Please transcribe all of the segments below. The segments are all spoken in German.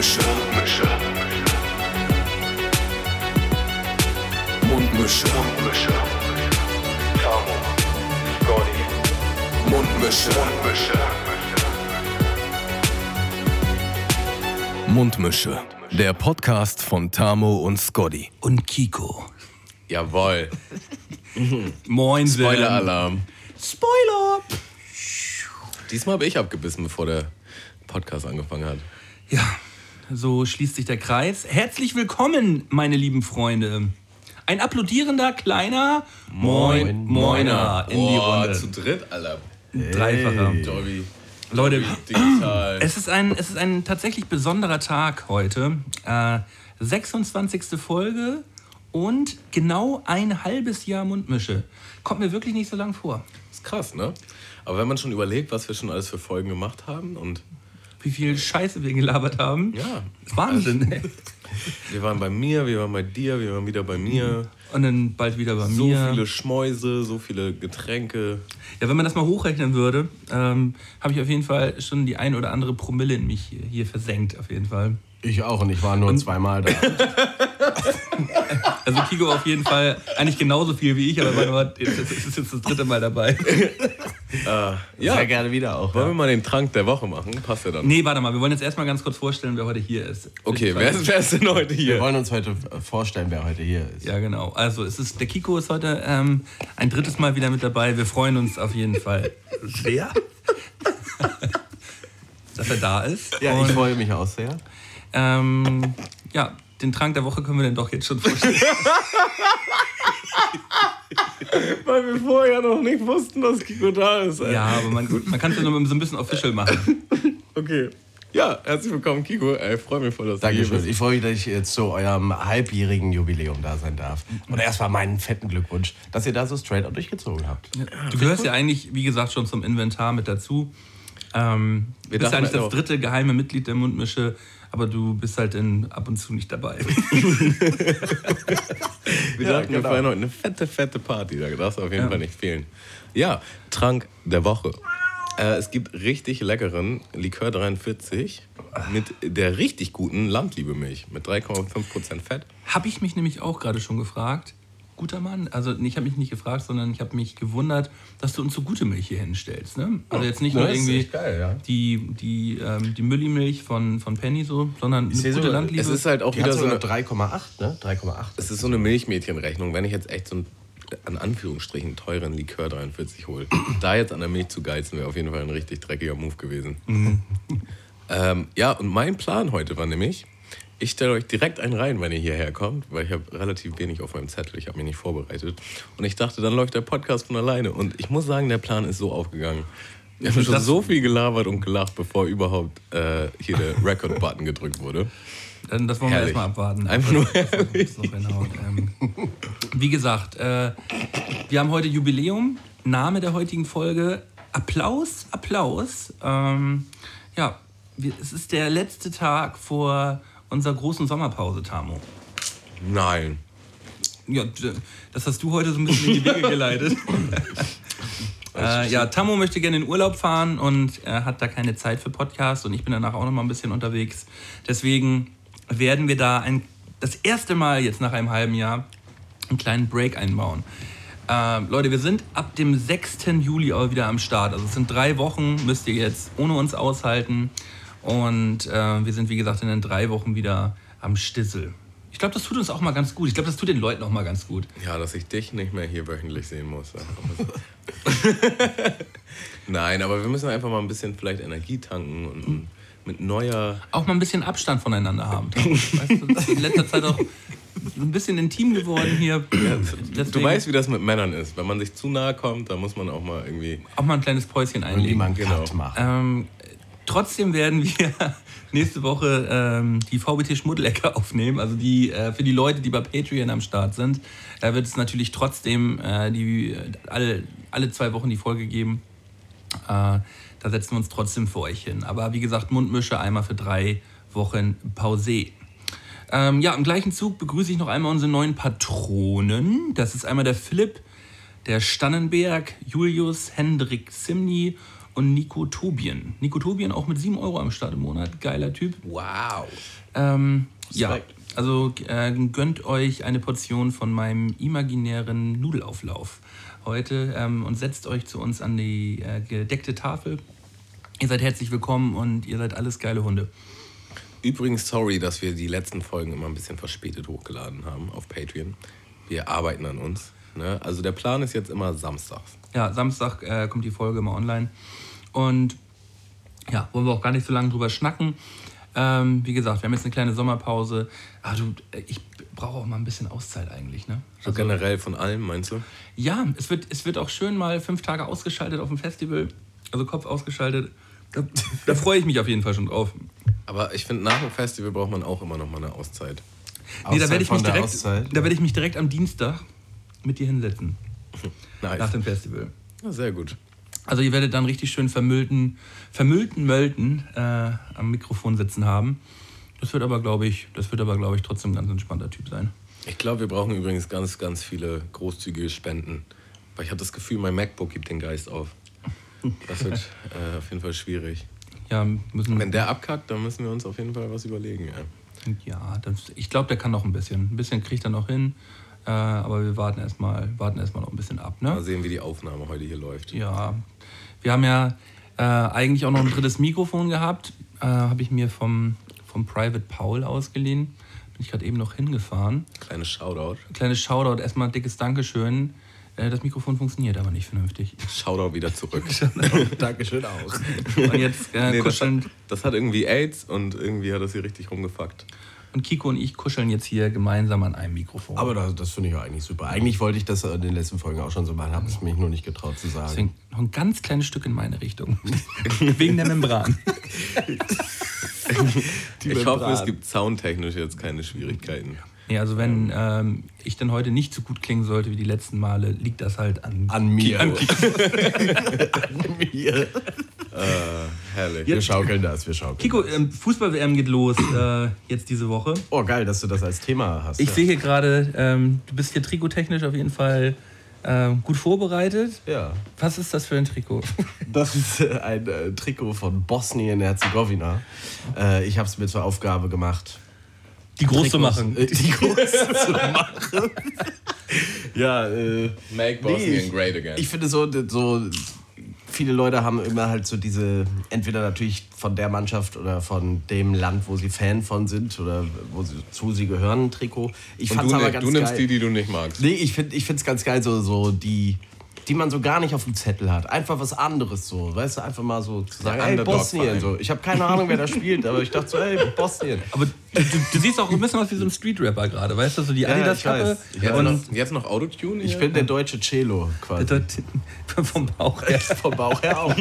Mundmische. Mundmische. Mundmische. Mundmische. Tamo. Scotty. Mundmische. Mundmische. Mundmische. Der Podcast von Tamo und Scotty. Und Kiko. Jawohl. Moin, Spoiler-Alarm. Spoiler! Diesmal habe ich abgebissen, bevor der Podcast angefangen hat. Ja, so schließt sich der Kreis. Herzlich willkommen, meine lieben Freunde. Ein applaudierender kleiner Moin Moiner in die Boah, Runde. zu dritt, Alter. Dreifacher. Dolby. Leute, Digital. es ist, ein, es ist ein tatsächlich besonderer Tag heute. Äh, 26. Folge und genau ein halbes Jahr Mundmische. Kommt mir wirklich nicht so lang vor. ist krass, ne? Aber wenn man schon überlegt, was wir schon alles für Folgen gemacht haben und Wie viel Scheiße wir gelabert haben. ja, Wahnsinn. ey. wir waren bei mir, wir waren bei dir, wir waren wieder bei mir. Und dann bald wieder bei So mir. viele Schmäuse, so viele Getränke. Ja, wenn man das mal hochrechnen würde, ähm, habe ich auf jeden Fall schon die ein oder andere Promille in mich hier, hier versenkt, auf jeden Fall. Ich auch und ich war nur zweimal da. Also Kiko auf jeden Fall eigentlich genauso viel wie ich, aber war nur, das ist jetzt das dritte Mal dabei. Ja, Sehr gerne wieder auch. wollen wir mal den Trank der Woche machen? Passt ja dann. Nee, warte mal, wir wollen jetzt erstmal ganz kurz vorstellen, wer heute hier ist. Okay, wer ist, wer ist denn heute Wir hier? wollen uns heute vorstellen, wer heute hier ist. Ja, genau. Also es ist, der Kiko ist heute ähm, ein drittes Mal wieder mit dabei. Wir freuen uns auf jeden Fall sehr, dass er da ist. Ja, Und, ich freue mich auch sehr. Ähm, ja, den Trank der Woche können wir dann doch jetzt schon vorstellen. Weil wir vorher noch nicht wussten, dass Kiko da ist. ey. ja, aber man, man kann es ja nur so ein bisschen official machen. Okay. Ja, herzlich willkommen, Kiko. Ey, freue mich voll, dass du hier Dankeschön. bist. Ich freue mich, dass ich jetzt zu eurem halbjährigen Jubiläum da sein darf. Und erstmal meinen fetten Glückwunsch, dass ihr da so straight und durchgezogen habt. Du gehörst ja eigentlich, wie gesagt, schon zum Inventar mit dazu. Ähm, du bist ja eigentlich das dritte geheime Mitglied der Mundmische, aber du bist halt in, ab und zu nicht dabei. Wir Ja, wir genau. heute eine fette, fette Party. Da darfst du auf jeden Ja. Fall nicht fehlen. Ja, Trank der Woche. Äh, es gibt richtig leckeren Likör 43 mit der richtig guten Landliebemilch mit 3,5% Fett. habe ich mich nämlich auch gerade schon gefragt. Guter Mann, also ich habe mich nicht gefragt, sondern ich habe mich gewundert, dass du uns so gute Milch hier hinstellst. Ne? Also jetzt nicht nur irgendwie geil, ja. die, die, ähm, die Müllimilch von, von Penny so, sondern eine gute so- Landliebe. Es ist halt auch Die wieder so eine, 3,8, ne? 3,8. es ist so eine Milchmädchenrechnung. Wenn ich jetzt echt so einen, an Anführungsstrichen, teuren Likör 43 hole, da jetzt an der Milch zu geizen, wäre auf jeden Fall ein richtig dreckiger Move gewesen. Ähm, ja, und mein Plan heute war nämlich, ich stelle euch direkt einen rein, wenn ihr hierher kommt, weil ich habe relativ wenig auf meinem Zettel, ich habe mich nicht vorbereitet. Und ich dachte, dann läuft der Podcast von alleine. Und ich muss sagen, der Plan ist so aufgegangen. Wir haben schon Das- so viel gelabert und gelacht, bevor überhaupt äh, hier der Record-Button gedrückt wurde. Dann, das wollen wir Herrlich. erstmal abwarten. Einfach nur hinhaut. Ähm, wie gesagt, äh, wir haben heute Jubiläum. Name der heutigen Folge: Applaus, Applaus. Ähm, ja, es ist der letzte Tag vor unserer großen Sommerpause, Tamo. Nein. Ja, das hast du heute so ein bisschen in die Wege geleitet. äh, ja, Tammo möchte gerne in Urlaub fahren und er hat da keine Zeit für Podcast und ich bin danach auch noch mal ein bisschen unterwegs. Deswegen werden wir da ein, das erste Mal jetzt nach einem halben Jahr einen kleinen Break einbauen. Äh, Leute, wir sind ab dem 6. Juli aber wieder am Start. Also es sind drei Wochen, müsst ihr jetzt ohne uns aushalten. Und äh, wir sind, wie gesagt, in den drei Wochen wieder am Stissel. Ich glaube, das tut uns auch mal ganz gut. Ich glaube, das tut den Leuten auch mal ganz gut. Ja, dass ich dich nicht mehr hier wöchentlich sehen muss. Nein, aber wir müssen einfach mal ein bisschen vielleicht Energie tanken und mit neuer. Auch mal ein bisschen Abstand voneinander haben. Weißt du, das ist in letzter Zeit auch ein bisschen intim geworden hier. Du Deswegen weißt, wie das mit Männern ist. Wenn man sich zu nahe kommt, dann muss man auch mal irgendwie. auch mal ein kleines Päuschen Und einlegen. jemand genau. Cut machen. Ähm, trotzdem werden wir nächste Woche ähm, die VBT Schmuddelecke aufnehmen. Also die äh, für die Leute, die bei Patreon am Start sind, da wird es natürlich trotzdem äh, die, alle, alle zwei Wochen die Folge geben. Äh, da setzen wir uns trotzdem für euch hin. Aber wie gesagt, Mundmische einmal für drei Wochen Pause. Ähm, ja, im gleichen Zug begrüße ich noch einmal unsere neuen Patronen. Das ist einmal der Philipp, der Stannenberg, Julius, Hendrik Simni und Nico Tobien. Nico Tobien auch mit 7 Euro am Start im Monat. Geiler Typ. Wow. Ähm, ja, also äh, gönnt euch eine Portion von meinem imaginären Nudelauflauf heute ähm, und setzt euch zu uns an die äh, gedeckte Tafel. Ihr seid herzlich willkommen und ihr seid alles geile Hunde. Übrigens, sorry, dass wir die letzten Folgen immer ein bisschen verspätet hochgeladen haben auf Patreon. Wir arbeiten an uns. Ne? Also der Plan ist jetzt immer samstags. Ja, Samstag äh, kommt die Folge immer online. Und ja, wollen wir auch gar nicht so lange drüber schnacken. Ähm, wie gesagt, wir haben jetzt eine kleine Sommerpause. Aber du, äh, ich brauche auch mal ein bisschen Auszeit eigentlich, ne? So generell von allem, meinst du? Ja, es wird, es wird auch schön mal fünf Tage ausgeschaltet auf dem Festival. Also Kopf ausgeschaltet. Da, da freue ich mich auf jeden Fall schon drauf. Aber ich finde, nach dem Festival braucht man auch immer noch mal eine Auszeit. Nee, da Auszeit werde ich, von mich der direkt- Auszeit, da werd ich mich direkt am Dienstag mit dir hinsetzen. Nice. Nach dem Festival. Ja, sehr gut. Also ihr werdet dann richtig schön vermüllten, vermüllten Mölten äh, am Mikrofon sitzen haben. Das wird aber, glaube ich, das wird aber, glaube ich, trotzdem ein ganz entspannter Typ sein. Ich glaube, wir brauchen übrigens ganz, ganz viele großzügige Spenden. Weil ich habe das Gefühl, mein MacBook gibt den Geist auf. Das wird äh, auf jeden Fall schwierig. Ja, müssen. Wenn der abkackt, dann müssen wir uns auf jeden Fall was überlegen. Ja. Ja, das, ich glaube, der kann noch ein bisschen. Ein bisschen kriegt er noch hin. Äh, aber wir warten erstmal warten erstmal noch ein bisschen ab. Ne? Mal sehen, wie die Aufnahme heute hier läuft. Ja, wir haben ja äh, eigentlich auch noch ein drittes Mikrofon gehabt. Äh, Habe ich mir vom, vom Private Paul ausgeliehen. Bin ich gerade eben noch hingefahren. Kleines Shoutout. Kleines Shoutout, erstmal ein dickes Dankeschön. Äh, das Mikrofon funktioniert aber nicht vernünftig. Shoutout wieder zurück. Dankeschön auch. Und jetzt äh, Nee, das, hat, das hat irgendwie AIDS und irgendwie hat das hier richtig rumgefuckt. Und Kiko und ich kuscheln jetzt hier gemeinsam an einem Mikrofon. Aber das, das finde ich auch eigentlich super. Eigentlich wollte ich das in den letzten Folgen auch schon so machen, habe es mich nur nicht getraut zu sagen. Deswegen noch ein ganz kleines Stück in meine Richtung. Wegen der Membran. ich hoffe, es gibt soundtechnisch jetzt keine Schwierigkeiten. Nee, also wenn ähm, ich dann heute nicht so gut klingen sollte wie die letzten Male, liegt das halt an, An mir. An mir. Herrlich. Wir schaukeln das, wir schaukeln. Kiko, ähm, Fußball-WM geht los äh, jetzt diese Woche. Oh, geil, dass du das als Thema hast. Ich ja. sehe hier gerade, ähm, du bist hier trikottechnisch auf jeden Fall ähm, gut vorbereitet. Ja. Was ist das für ein Trikot? Das ist äh, ein äh, Trikot von Bosnien-Herzegowina. Äh, ich habe es mir zur Aufgabe gemacht, Die groß zu Trikots- machen. Äh, die groß zu machen. ja, äh, Make Nee, Bosnian ich- great again. Ich finde so, so, viele Leute haben immer halt so diese, entweder natürlich von der Mannschaft oder von dem Land, wo sie Fan von sind oder wo sie, zu sie gehören, ein Trikot. Ich und fand's du, aber ne- ganz du nimmst geil. die, die du nicht magst. Nee, ich finde es ganz geil, so, so die, die man so gar nicht auf dem Zettel hat. Einfach was anderes so. Weißt du, einfach mal so zu sagen, Der ey, Underdog-Verein. Bosnien. So. Ich habe keine Ahnung, wer da spielt, aber ich dachte so, ey, Bosnien. Aber du, du, siehst auch ein bisschen aus wie so ein Street-Rapper gerade, weißt du? So die Ja, ja, ich Adidas-Kappe. Jetzt, und noch, jetzt noch Autotune? Ich bin der deutsche Cello quasi. dort, vom Bauch her. Vom Bauch her auch.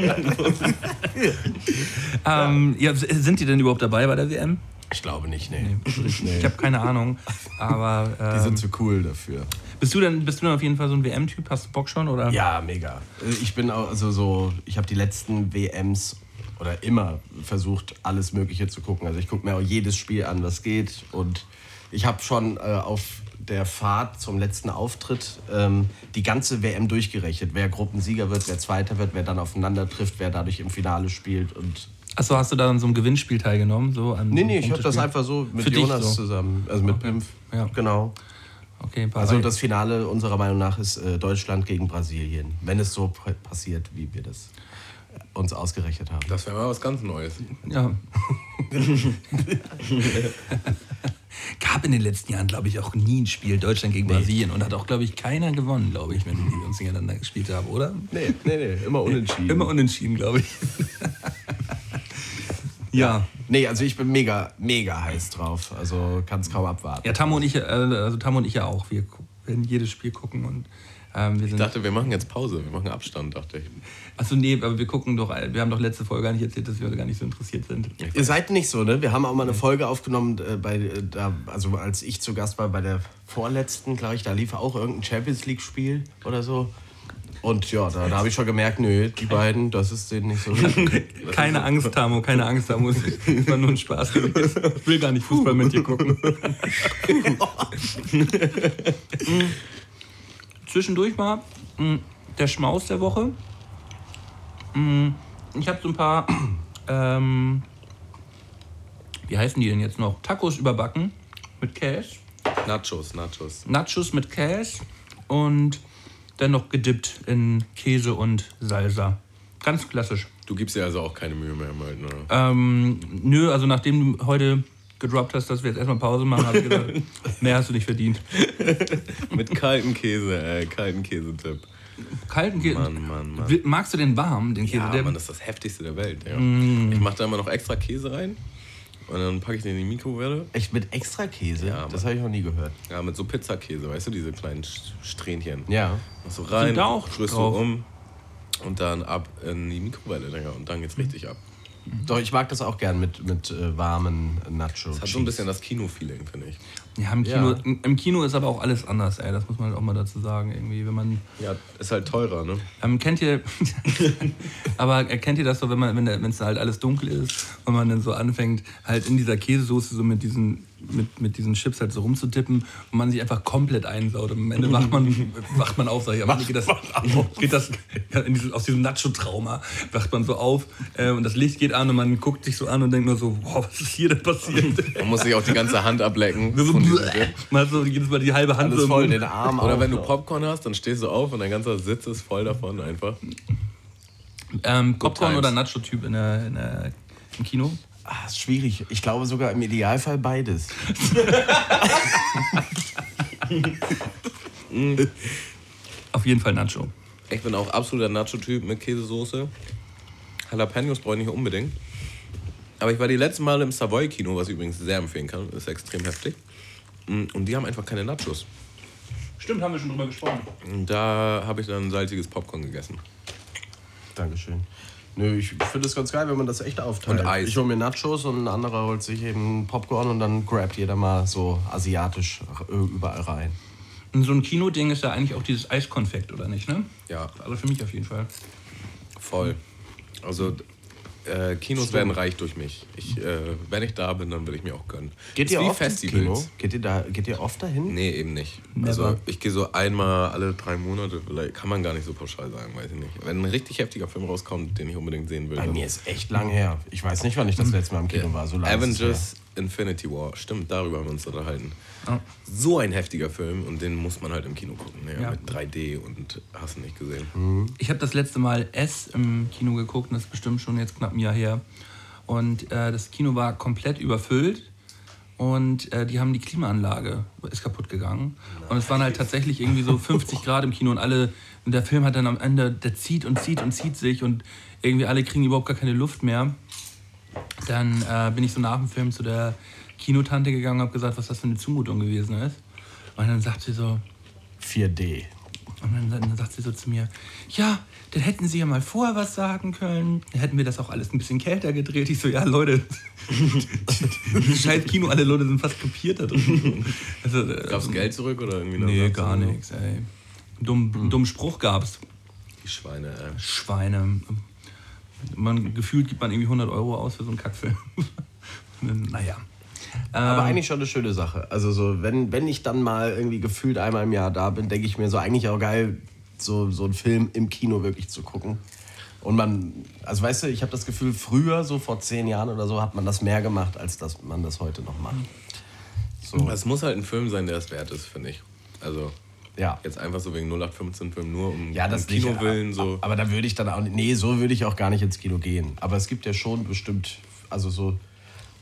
Ähm, ja, sind die denn überhaupt dabei bei der WM? Ich glaube nicht, nee. Ich habe keine Ahnung. Aber Die ähm, sind zu cool dafür. bist, du denn, bist du denn auf jeden Fall so ein WM-Typ? Hast du Bock schon? Oder? Ja, mega. Ich bin auch, also so, ich habe die letzten WMs oder immer versucht, alles Mögliche zu gucken. Also ich gucke mir auch jedes Spiel an, was geht. Und ich habe schon äh, auf der Fahrt zum letzten Auftritt ähm, die ganze WM durchgerechnet. Wer Gruppensieger wird, wer Zweiter wird, wer dann aufeinander trifft, wer dadurch im Finale spielt. Und Achso, hast du da an so einem Gewinnspiel teilgenommen? So an nee, nee, ich habe das einfach so mit Für Jonas so. zusammen, also mit Pimpf. Ja. Genau. Okay, paar Also das Finale unserer Meinung nach ist äh, Deutschland gegen Brasilien, wenn es so passiert, wie wir das uns ausgerechnet haben. Das wäre mal was ganz Neues. Ja. Gab in den letzten Jahren, glaube ich, auch nie ein Spiel Deutschland gegen Brasilien und hat auch, glaube ich, keiner gewonnen, glaube ich, wenn die uns gegeneinander gespielt haben, oder? Nee, nee, nee, immer unentschieden. Immer unentschieden, glaube ich. ja. Nee, also ich bin mega, mega heiß drauf. Also kann es kaum abwarten. Ja, Tammo und ich, äh, also Tammo und ich ja auch. Wir werden jedes Spiel gucken und ähm, wir Ich dachte, wir machen jetzt Pause, wir machen Abstand, dachte ich. Achso, nee, aber wir gucken doch, äh, wir haben doch letzte Folge gar nicht erzählt, dass wir gar nicht so interessiert sind. Ihr seid nicht so, ne? Wir haben auch mal eine Folge aufgenommen, äh, bei, äh, da, also als ich zu Gast war bei der vorletzten, glaube ich, da lief auch irgendein Champions League-Spiel oder so. Und ja, da, da habe ich schon gemerkt, nö, die beiden, das ist denen nicht so. Keine Angst, Tamo, keine Angst, Tamo. Es war nur ein Spaß. Ich will gar nicht Fußball mit dir gucken. Zwischendurch mal mh, der Schmaus der Woche. Mh, ich habe so ein paar, ähm, wie heißen die denn jetzt noch? Tacos überbacken mit Käse. Nachos, Nachos. Nachos mit Käse und dann noch gedippt in Käse und Salsa. Ganz klassisch. Du gibst dir also auch keine Mühe mehr im Halten, oder? Ähm, nö, also nachdem du heute gedroppt hast, dass wir jetzt erstmal Pause machen, habe ich gesagt, mehr hast du nicht verdient. Mit kaltem Käse, ey, kalten Käsetipp. Kalten Käse. Mann, Mann, Mann. Magst du den warm, den Käse? Ja, Der- Mann, das ist das heftigste der Welt. Ja. Mm. Ich mache da immer noch extra Käse rein und dann packe ich den in die Mikrowelle. Echt mit extra Käse? Ja, das habe ich noch nie gehört. Ja, mit so Pizzakäse, weißt du, diese kleinen St- Strähnchen. Ja. Machst du rein, da auch rührst du drauf. um und dann ab in die Mikrowelle, Digga, und dann geht's richtig ab. Doch, ich mag das auch gern mit, mit äh, warmen Nachos. Das hat so ein bisschen das Kino-Feeling, finde ich. Ja, im Kino, Ja. im- im Kino ist aber auch alles anders, ey. Das muss man halt auch mal dazu sagen. Irgendwie, wenn man. Ja, ist halt teurer, ne? Ähm, kennt ihr. aber äh, kennt ihr das so, wenn man, wenn es halt alles dunkel ist und man dann so anfängt, halt in dieser Käsesoße so mit diesen, mit, mit diesen Chips halt so rumzutippen und man sich einfach komplett einsaut. Und am Ende wacht man, wacht man auf, sag ich. Am Ende geht das, geht das diesem, aus diesem Nacho-Trauma wacht man so auf äh, und das Licht geht an und man guckt sich so an und denkt nur so, wow, was ist hier denn passiert? Man muss sich auch die ganze Hand ablecken. so, man hat so jedes Mal die halbe Hand Alles so voll, den Arm Oder wenn du. Popcorn hast, dann stehst du auf und dein ganzer Sitz ist voll davon einfach. Ähm, Popcorn oder Nacho-Typ in der, in der, im Kino? Ah, ist schwierig. Ich glaube sogar im Idealfall beides. Auf jeden Fall Nacho. Ich bin auch absoluter Nacho-Typ mit Käsesoße. Jalapenos brauche ich nicht unbedingt. Aber ich war die letzten Male im Savoy-Kino, was ich übrigens sehr empfehlen kann. Ist extrem heftig. Mm, Und die haben einfach keine Nachos. Stimmt, haben wir schon drüber gesprochen. Und da habe ich dann salziges Popcorn gegessen. Dankeschön. Nö, ich finde es ganz geil, wenn man das echt aufteilt. Und Eis. Ich hole mir Nachos und ein anderer holt sich eben Popcorn und dann grabt jeder mal so asiatisch überall rein. Und so ein Kinoding ist ja eigentlich auch dieses Eiskonfekt, oder nicht, ne? Ja, Also für mich auf jeden Fall. voll. Also äh, Kinos werden reich durch mich. Ich, äh, wenn ich da bin, dann will ich mir auch gönnen. Geht ihr oft ins Festivals. Kino? Geht ihr, da, geht ihr oft dahin? Nee, eben nicht. Never. Also ich gehe so einmal alle drei Monate, vielleicht kann man gar nicht so pauschal sagen, weiß ich nicht. Wenn ein richtig heftiger Film rauskommt, den ich unbedingt sehen will. Bei mir ist echt lang her. Ich weiß nicht, wann ich das letzte Mal im Kino war. So lange Avengers Infinity War, stimmt, darüber haben wir uns unterhalten. So ein heftiger Film und den muss man halt im Kino gucken. Ja, Ja. Mit 3D und hast du nicht gesehen. Ich habe das letzte Mal S im Kino geguckt, und das ist bestimmt schon jetzt knapp ein Jahr her. Und äh, das Kino war komplett überfüllt und äh, die haben die Klimaanlage ist kaputt gegangen. Und es waren halt tatsächlich irgendwie so 50 Grad im Kino und alle, und der Film hat dann am Ende, der zieht und zieht und zieht sich und irgendwie alle kriegen überhaupt gar keine Luft mehr. Dann äh, bin ich so nach dem Film zu der Kinotante gegangen und habe gesagt, was das für eine Zumutung gewesen ist. Und dann sagt sie so, 4D. und dann, dann sagt sie so zu mir, ja, dann hätten Sie ja mal vorher was sagen können. Dann hätten wir das auch alles ein bisschen kälter gedreht. Ich so, ja, Leute, scheiß Kino, alle Leute sind fast kapiert da drin. Also, äh, Gab es Geld zurück oder irgendwie? eine Nee, gar nichts, ey. Dumm, Dummen Spruch gab's. Die Schweine, ey. Schweine. Man, gefühlt gibt man irgendwie 100 Euro aus für so einen Kackfilm. naja. Aber Ähm, eigentlich schon eine schöne Sache. Also so, wenn, wenn ich dann mal irgendwie gefühlt einmal im Jahr da bin, denke ich mir so eigentlich auch geil, so, so einen Film im Kino wirklich zu gucken. Und man, also weißt du, ich habe das Gefühl, früher, so vor zehn Jahren oder so, hat man das mehr gemacht, als dass man das heute noch macht. So, Es muss halt ein Film sein, der es wert ist, finde ich. Also ja. jetzt einfach so wegen 0815-Film nur um, Ja, das um Kino nicht, willen so. Aber da würde ich dann auch nicht, nee, so würde ich auch gar nicht ins Kino gehen. Aber es gibt ja schon bestimmt, also so,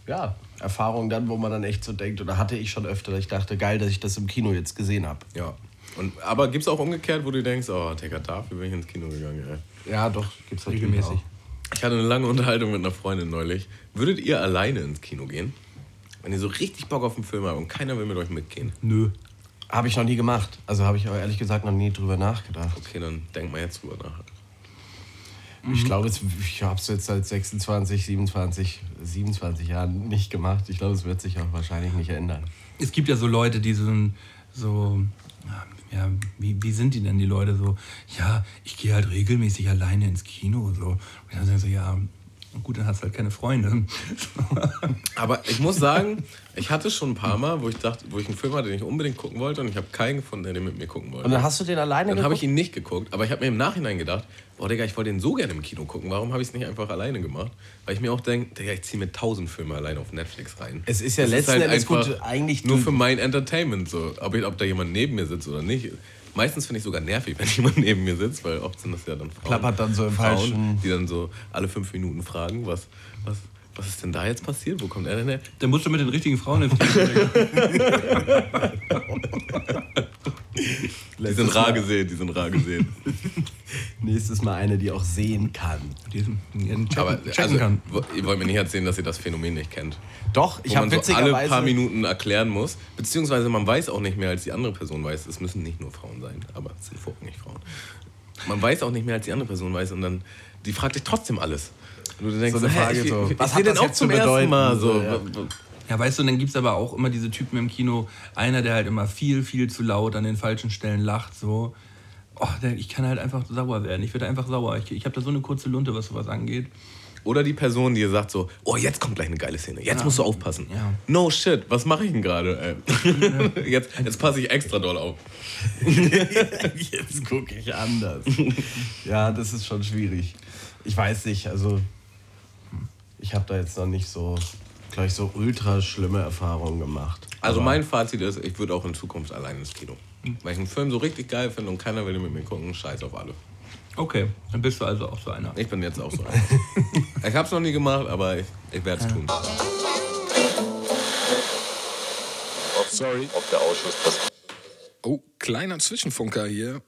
ja, Erfahrungen dann, wo man dann echt so denkt, oder hatte ich schon öfter, dass ich dachte, geil, dass ich das im Kino jetzt gesehen habe. Ja. Und, aber gibt es auch umgekehrt, wo du denkst, oh, Digga, dafür bin ich ins Kino gegangen, ey. Ja, doch, gibt's natürlich Regelmäßig. Auch. Ich hatte eine lange Unterhaltung mit einer Freundin neulich. Würdet ihr alleine ins Kino gehen? Wenn ihr so richtig Bock auf einen Film habt und keiner will mit euch mitgehen. Nö. Habe ich noch nie gemacht. Also habe ich aber ehrlich gesagt noch nie drüber nachgedacht. Okay, dann denkt mal jetzt drüber nach. Ich glaube, es- ich habe es jetzt seit 26, 27, 27 Jahren nicht gemacht. Ich glaube, es wird sich auch wahrscheinlich nicht ändern. Es gibt ja so Leute, die so, so ja, wie, wie sind die denn, die Leute so, ja, ich gehe halt regelmäßig alleine ins Kino. So. Und dann sagen so, ja, Gut, dann hast du halt keine Freunde. Aber ich muss sagen, ich hatte schon ein paar Mal, wo ich dachte, wo ich einen Film hatte, den ich unbedingt gucken wollte und ich habe keinen gefunden, der den mit mir gucken wollte. Und dann hast du den alleine Dann habe ich ihn nicht geguckt, aber ich habe mir im Nachhinein gedacht, boah, Digga, ich wollte den so gerne im Kino gucken. Warum habe ich es nicht einfach alleine gemacht? Weil ich mir auch denke, Digga, ich ziehe mir tausend Filme alleine auf Netflix rein. Es ist ja Das letzten halt Endes gut, eigentlich nur für mein Entertainment, so. Ob, ich, ob da jemand neben mir sitzt oder nicht. Meistens finde ich sogar nervig, wenn jemand neben mir sitzt, weil oft sind das ja dann Frauen. Klappert dann so im Frauen, falschen- Die dann so alle fünf Minuten fragen, was, was, was ist denn da jetzt passiert? Wo kommt er denn her? Dann musst du mit den richtigen Frauen ins Kino gehen. Die sind rar gesehen, die sind rar gesehen. Nächstes Mal eine, die auch sehen kann. Diesen checken, Aber checken also, kann. ihr wollt mir nicht erzählen, dass ihr das Phänomen nicht kennt. Doch, ich habe man so alle witzigerweise... paar Minuten erklären muss. Beziehungsweise man weiß auch nicht mehr, als die andere Person weiß. Es müssen nicht nur Frauen sein, aber es sind vorrangig Frauen. Man weiß auch nicht mehr, als die andere Person weiß. Und dann, die fragt dich trotzdem alles. Und du denkst, So eine Frage ich, so, ich, was ich hat das auch jetzt zu zum ersten bedeuten? Mal. So. So, ja. Ja, weißt du, und dann gibt es aber auch immer diese Typen im Kino. Einer, der halt immer viel, viel zu laut an den falschen Stellen lacht. So. Oh, der, ich kann halt einfach sauer werden. Ich werde einfach sauer. Ich, ich habe da so eine kurze Lunte, was sowas angeht. Oder die Person, die sagt so, oh, jetzt kommt gleich eine geile Szene. Jetzt musst du aufpassen. Ja. No shit, was mache ich denn gerade? jetzt jetzt passe ich extra doll auf. Jetzt gucke ich anders. ja, das ist schon schwierig. Ich weiß nicht, also ich habe da jetzt noch nicht so, gleich so ultra schlimme Erfahrungen gemacht. Also Aber mein Fazit ist, ich würde auch in Zukunft allein ins Kino. Weil ich einen Film so richtig geil finde und keiner will ihn mit mir gucken, scheiß auf alle. Okay, dann bist du also auch so einer. Ich bin jetzt auch so einer. ich habe es noch nie gemacht, aber ich, ich werde es tun. Sorry. Ob der Ausschuss das. Oh, kleiner Zwischenfunker hier.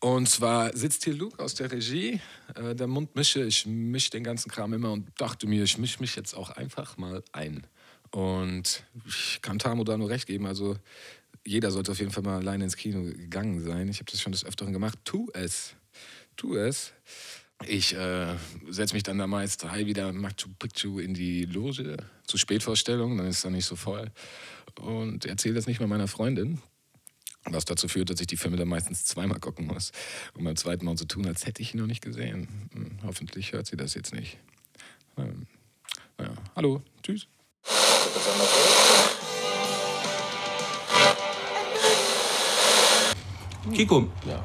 Und zwar sitzt hier Luke aus der Regie, äh, der Mundmische. Ich mische den ganzen Kram immer und dachte mir, ich mische mich jetzt auch einfach mal ein. Und ich kann Tamo da nur recht geben. Also jeder sollte auf jeden Fall mal alleine ins Kino gegangen sein. Ich habe das schon des Öfteren gemacht. Tu es. Tu es. Ich äh, setze mich dann da meist hi wieder Machu Picchu in die Loge zu Spätvorstellungen, dann ist dann nicht so voll. Und erzähle das nicht mal meiner Freundin, was dazu führt, dass ich die Filme dann meistens zweimal gucken muss, um beim zweiten Mal so tun, als hätte ich ihn noch nicht gesehen. Hm, hoffentlich hört sie das jetzt nicht. Ähm, naja, hallo, tschüss. Kiko,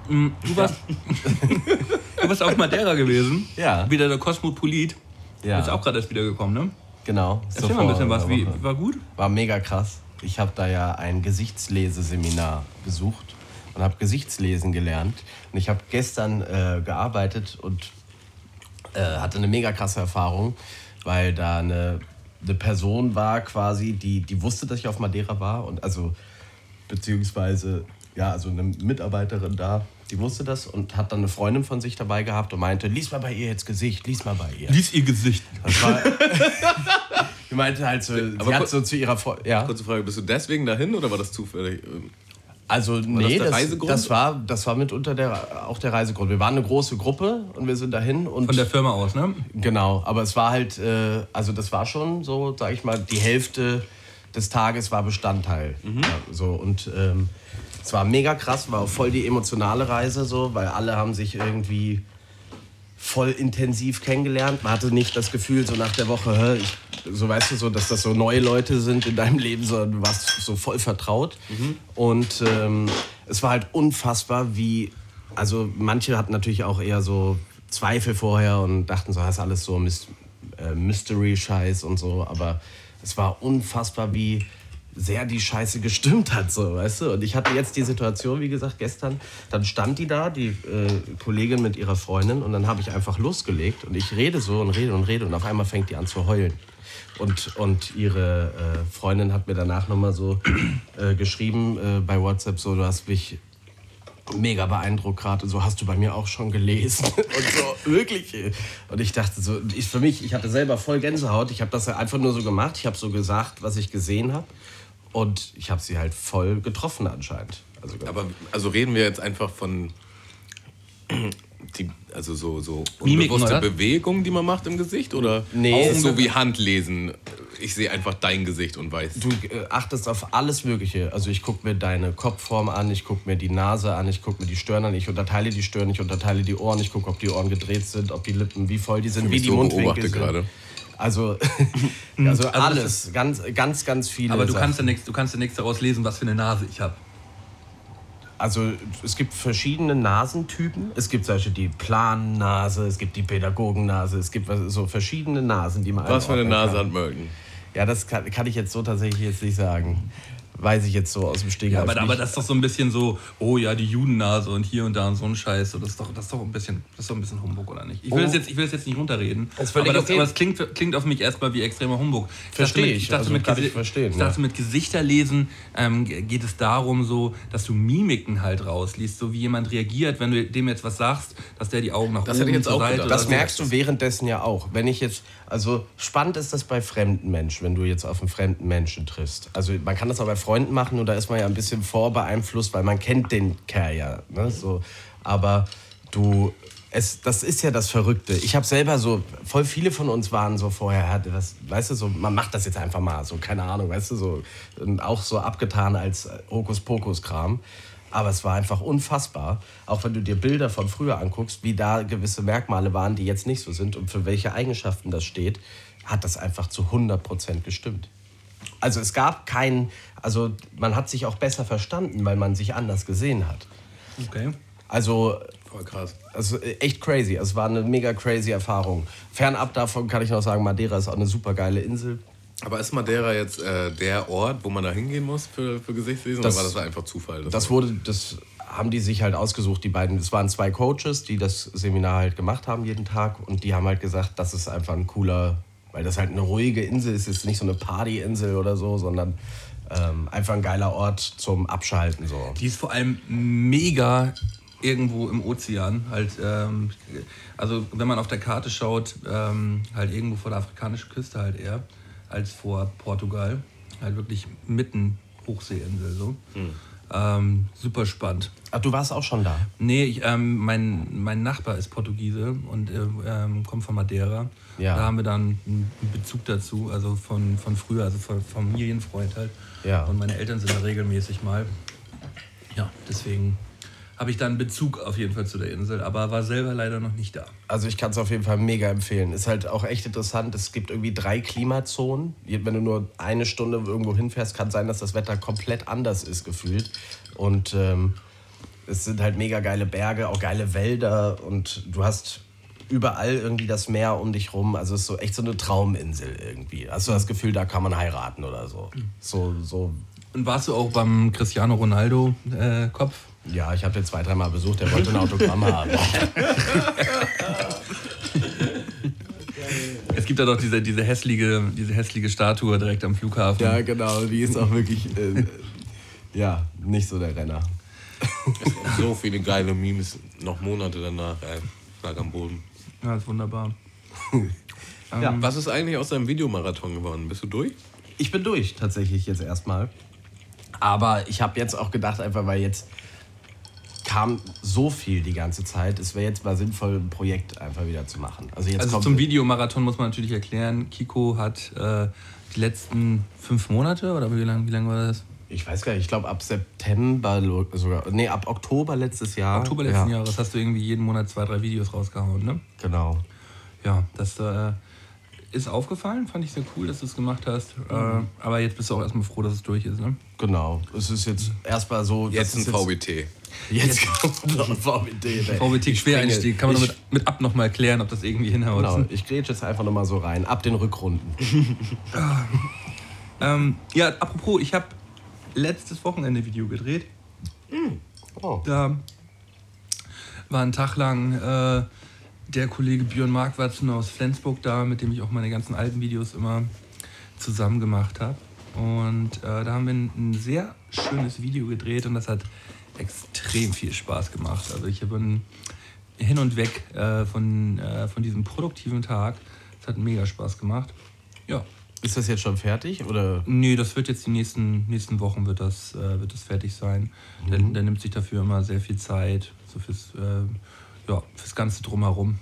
mm, du, warst, du warst auf Madeira gewesen. Ja. Wieder der Kosmopolit. Ja. Ist auch gerade erst wieder gekommen, ne? Genau. Erzähl mal ein bisschen was. Wie, war gut? War mega krass. Ich habe da ja ein Gesichtsleseseminar besucht und habe Gesichtslesen gelernt. Und ich habe gestern äh, gearbeitet und äh, hatte eine mega krasse Erfahrung, weil da eine, eine Person war quasi, die, die wusste, dass ich auf Madeira war und also beziehungsweise ja, also eine Mitarbeiterin da, die wusste das und hat dann eine Freundin von sich dabei gehabt und meinte, lies mal bei ihr jetzt Gesicht, lies mal bei ihr. Lies ihr Gesicht. Das war, die meinte halt so, Aber sie hat kurz- so zu ihrer Fre ja. Kurze Frage, bist du deswegen dahin oder war das zufällig? Also nee, der das, Reisegrund? das war das war mitunter der auch der Reisegrund. Wir waren eine große Gruppe und wir sind dahin und Von der Firma aus, ne? genau, aber es war halt äh, also das war schon so, sag ich mal, die Hälfte des Tages war Bestandteil. Ja, so und ähm, es war mega krass, war auch voll die emotionale Reise so, weil alle haben sich irgendwie voll intensiv kennengelernt. Man hatte nicht das Gefühl, so nach der Woche, ich, so weißt du, so, dass das so neue Leute sind in deinem Leben, sondern du warst so voll vertraut. Und ähm, es war halt unfassbar, wie, also manche hatten natürlich auch eher so Zweifel vorher und dachten so, das ist alles so äh, Mystery-Scheiß und so, aber es war unfassbar, wie sehr die Scheiße gestimmt hat, so, weißt du? Und ich hatte jetzt die Situation, wie gesagt, gestern, dann stand die da, die äh, Kollegin mit ihrer Freundin, und dann habe ich einfach losgelegt und ich rede so und rede und rede und auf einmal fängt die an zu heulen. Und, und ihre äh, Freundin hat mir danach nochmal so äh, geschrieben äh, bei WhatsApp, so, du hast mich mega beeindruckt gerade. So hast du bei mir auch schon gelesen. Und so, wirklich. Und ich dachte so, ich, für mich, ich hatte selber voll Gänsehaut. Ich habe das einfach nur so gemacht. Ich habe so gesagt, was ich gesehen habe. Und ich habe sie halt voll getroffen anscheinend. Also, Aber also reden wir jetzt einfach von die, also so, so Mimiken, unbewusste oder? Bewegung, die man macht im Gesicht oder Nee. Es so wie Handlesen ich sehe einfach dein Gesicht und weiß. Du äh, achtest auf alles Mögliche. Also ich gucke mir deine Kopfform an, ich gucke mir die Nase an, ich gucke mir die Stirn an, ich unterteile die Stirn, ich unterteile die Ohren, ich gucke, ob die Ohren gedreht sind, ob die Lippen, wie voll die sind, wie die so Mundwinkel sind. Also, also das alles, ganz, ganz, ganz viele. Aber du Sachen. kannst ja nichts, du kannst ja nichts daraus lesen, was für eine Nase ich habe. Also es gibt verschiedene Nasentypen. Es gibt solche die Plannase, es gibt die Pädagogennase, es gibt so verschiedene Nasen, die man Was für eine Nase hat Merton? Ja, das kann, kann ich jetzt so tatsächlich jetzt nicht sagen. Weiß ich jetzt so aus dem Stegreif Ja, aber, aber das ist doch so ein bisschen so, oh ja, die Judennase und hier und da und so ein Scheiß. So, das, ist doch, das, ist doch ein bisschen, das ist doch ein bisschen Humbug, oder nicht? Ich will, Oh. das, jetzt, ich will das jetzt nicht runterreden. Das aber das, okay. aber das klingt, klingt auf mich erstmal wie extremer Humbug. Ich Versteh dachte mit- ich, Ich dachte, also mit, ich verstehen, ich dachte ja. mit Gesichterlesen ähm, ge- geht es darum, so, dass du Mimiken halt rausliest, so wie jemand reagiert, wenn du dem jetzt was sagst, dass der die Augen nach Das oben hätte ich jetzt zur auch Seite Das so. merkst du währenddessen ja auch. Wenn ich jetzt, also spannend ist das bei fremden Menschen, wenn du jetzt auf einen fremden Menschen triffst. Also man kann das auch bei Freunden machen und da ist man ja ein bisschen vorbeeinflusst, weil man kennt den Kerl ja. Ne? So, aber du, es, das ist ja das Verrückte. Ich habe selber so, voll viele von uns waren so vorher, das, weißt du, so, man macht das jetzt einfach mal, so keine Ahnung, weißt du, so und auch so abgetan als Hokuspokus-Kram. Aber es war einfach unfassbar, auch wenn du dir Bilder von früher anguckst, wie da gewisse Merkmale waren, die jetzt nicht so sind und für welche Eigenschaften das steht, hat das einfach zu 100% gestimmt. Also es gab keinen, also man hat sich auch besser verstanden, weil man sich anders gesehen hat. Okay. Also, Voll krass. also echt crazy. Es war eine mega crazy Erfahrung. Fernab davon kann ich noch sagen, Madeira ist auch eine super geile Insel. Aber ist Madeira jetzt äh, der Ort, wo man da hingehen muss für, für Gesichtslesen? Das- oder war das einfach Zufall? Das wurde, das haben die sich halt ausgesucht, die beiden. Es waren zwei Coaches, die das Seminar halt gemacht haben jeden Tag und die haben halt gesagt, das ist einfach ein cooler, weil das halt eine ruhige Insel ist, ist nicht so eine Partyinsel oder so, sondern ähm, einfach ein geiler Ort zum Abschalten so. Die ist vor allem mega irgendwo im Ozean. Halt, ähm, also wenn man auf der Karte schaut, ähm, halt irgendwo vor der afrikanischen Küste halt eher als vor Portugal. Halt wirklich mitten Hochseeinsel so. Ähm, super spannend. Ach, du warst auch schon da. Nee, ich, ähm, mein, mein Nachbar ist Portugiese und äh, ähm, kommt von Madeira. Ja. Da haben wir dann einen Bezug dazu, also von, von früher, also von Familienfreund halt. Ja. Und meine Eltern sind da regelmäßig mal. Ja, deswegen habe ich da einen Bezug auf jeden Fall zu der Insel, aber war selber leider noch nicht da. Also ich kann es auf jeden Fall mega empfehlen. Ist halt auch echt interessant. Es gibt irgendwie drei Klimazonen. Wenn du nur eine Stunde irgendwo hinfährst, kann sein, dass das Wetter komplett anders ist gefühlt. Und ähm, es sind halt mega geile Berge, auch geile Wälder und du hast überall irgendwie das Meer um dich rum. Also es ist so echt so eine Trauminsel irgendwie. Hast du das Gefühl, da kann man heiraten oder so. So, so. Und warst du auch beim Cristiano Ronaldo äh, Kopf? Ja, ich habe den zwei, dreimal besucht, der wollte ein Autogramm haben. Es gibt da doch diese, diese, hässliche, diese hässliche Statue direkt am Flughafen. Ja, genau, die ist auch wirklich, äh, ja, nicht so der Renner. so viele geile Memes, noch Monate danach, ey. Schlag am Boden. Ja, ist wunderbar. Ja. Was ist eigentlich aus deinem Videomarathon geworden? Bist du durch? Ich bin durch, tatsächlich jetzt erstmal. Aber ich habe jetzt auch gedacht, einfach weil jetzt kam so viel die ganze Zeit, es wäre jetzt mal sinnvoll, ein Projekt einfach wieder zu machen. Also jetzt Also zum Videomarathon muss man natürlich erklären, Kiko hat äh, die letzten fünf Monate, oder wie lange wie lang war das? Ich weiß gar nicht, ich glaube ab September sogar, nee, ab Oktober letztes Jahr. Oktober letzten ja, Jahres hast du irgendwie jeden Monat zwei, drei Videos rausgehauen, ne? Genau. Ja, das äh, ist aufgefallen, fand ich sehr cool, dass du es gemacht hast. Äh, aber jetzt bist du auch erstmal froh, dass es durch ist, ne? Genau. Es ist jetzt erstmal so. Jetzt ein VBT. Jetzt kommt noch ein VBT. ey. VBT Quereinstieg, kann man ich- mit, mit ab nochmal erklären, ob das irgendwie hinhaut. Genau, ich grätsch jetzt einfach nochmal so rein, ab den Rückrunden. Ähm, ja, apropos, ich habe letztes Wochenende Video gedreht. Oh. Da war ein Tag lang äh, der Kollege Björn Markwatzen aus Flensburg da, mit dem ich auch meine ganzen alten Videos immer zusammen gemacht habe. Und äh, da haben wir ein, ein sehr schönes Video gedreht und das hat extrem viel Spaß gemacht. Also ich bin hin und weg äh, von, äh, von diesem produktiven Tag. Es hat mega Spaß gemacht. Ja, Ist das jetzt schon fertig? Oder? Nee, das wird jetzt die nächsten, nächsten Wochen wird das, äh, wird das fertig sein. Der, der nimmt sich dafür immer sehr viel Zeit, so fürs, äh, ja, fürs Ganze drumherum.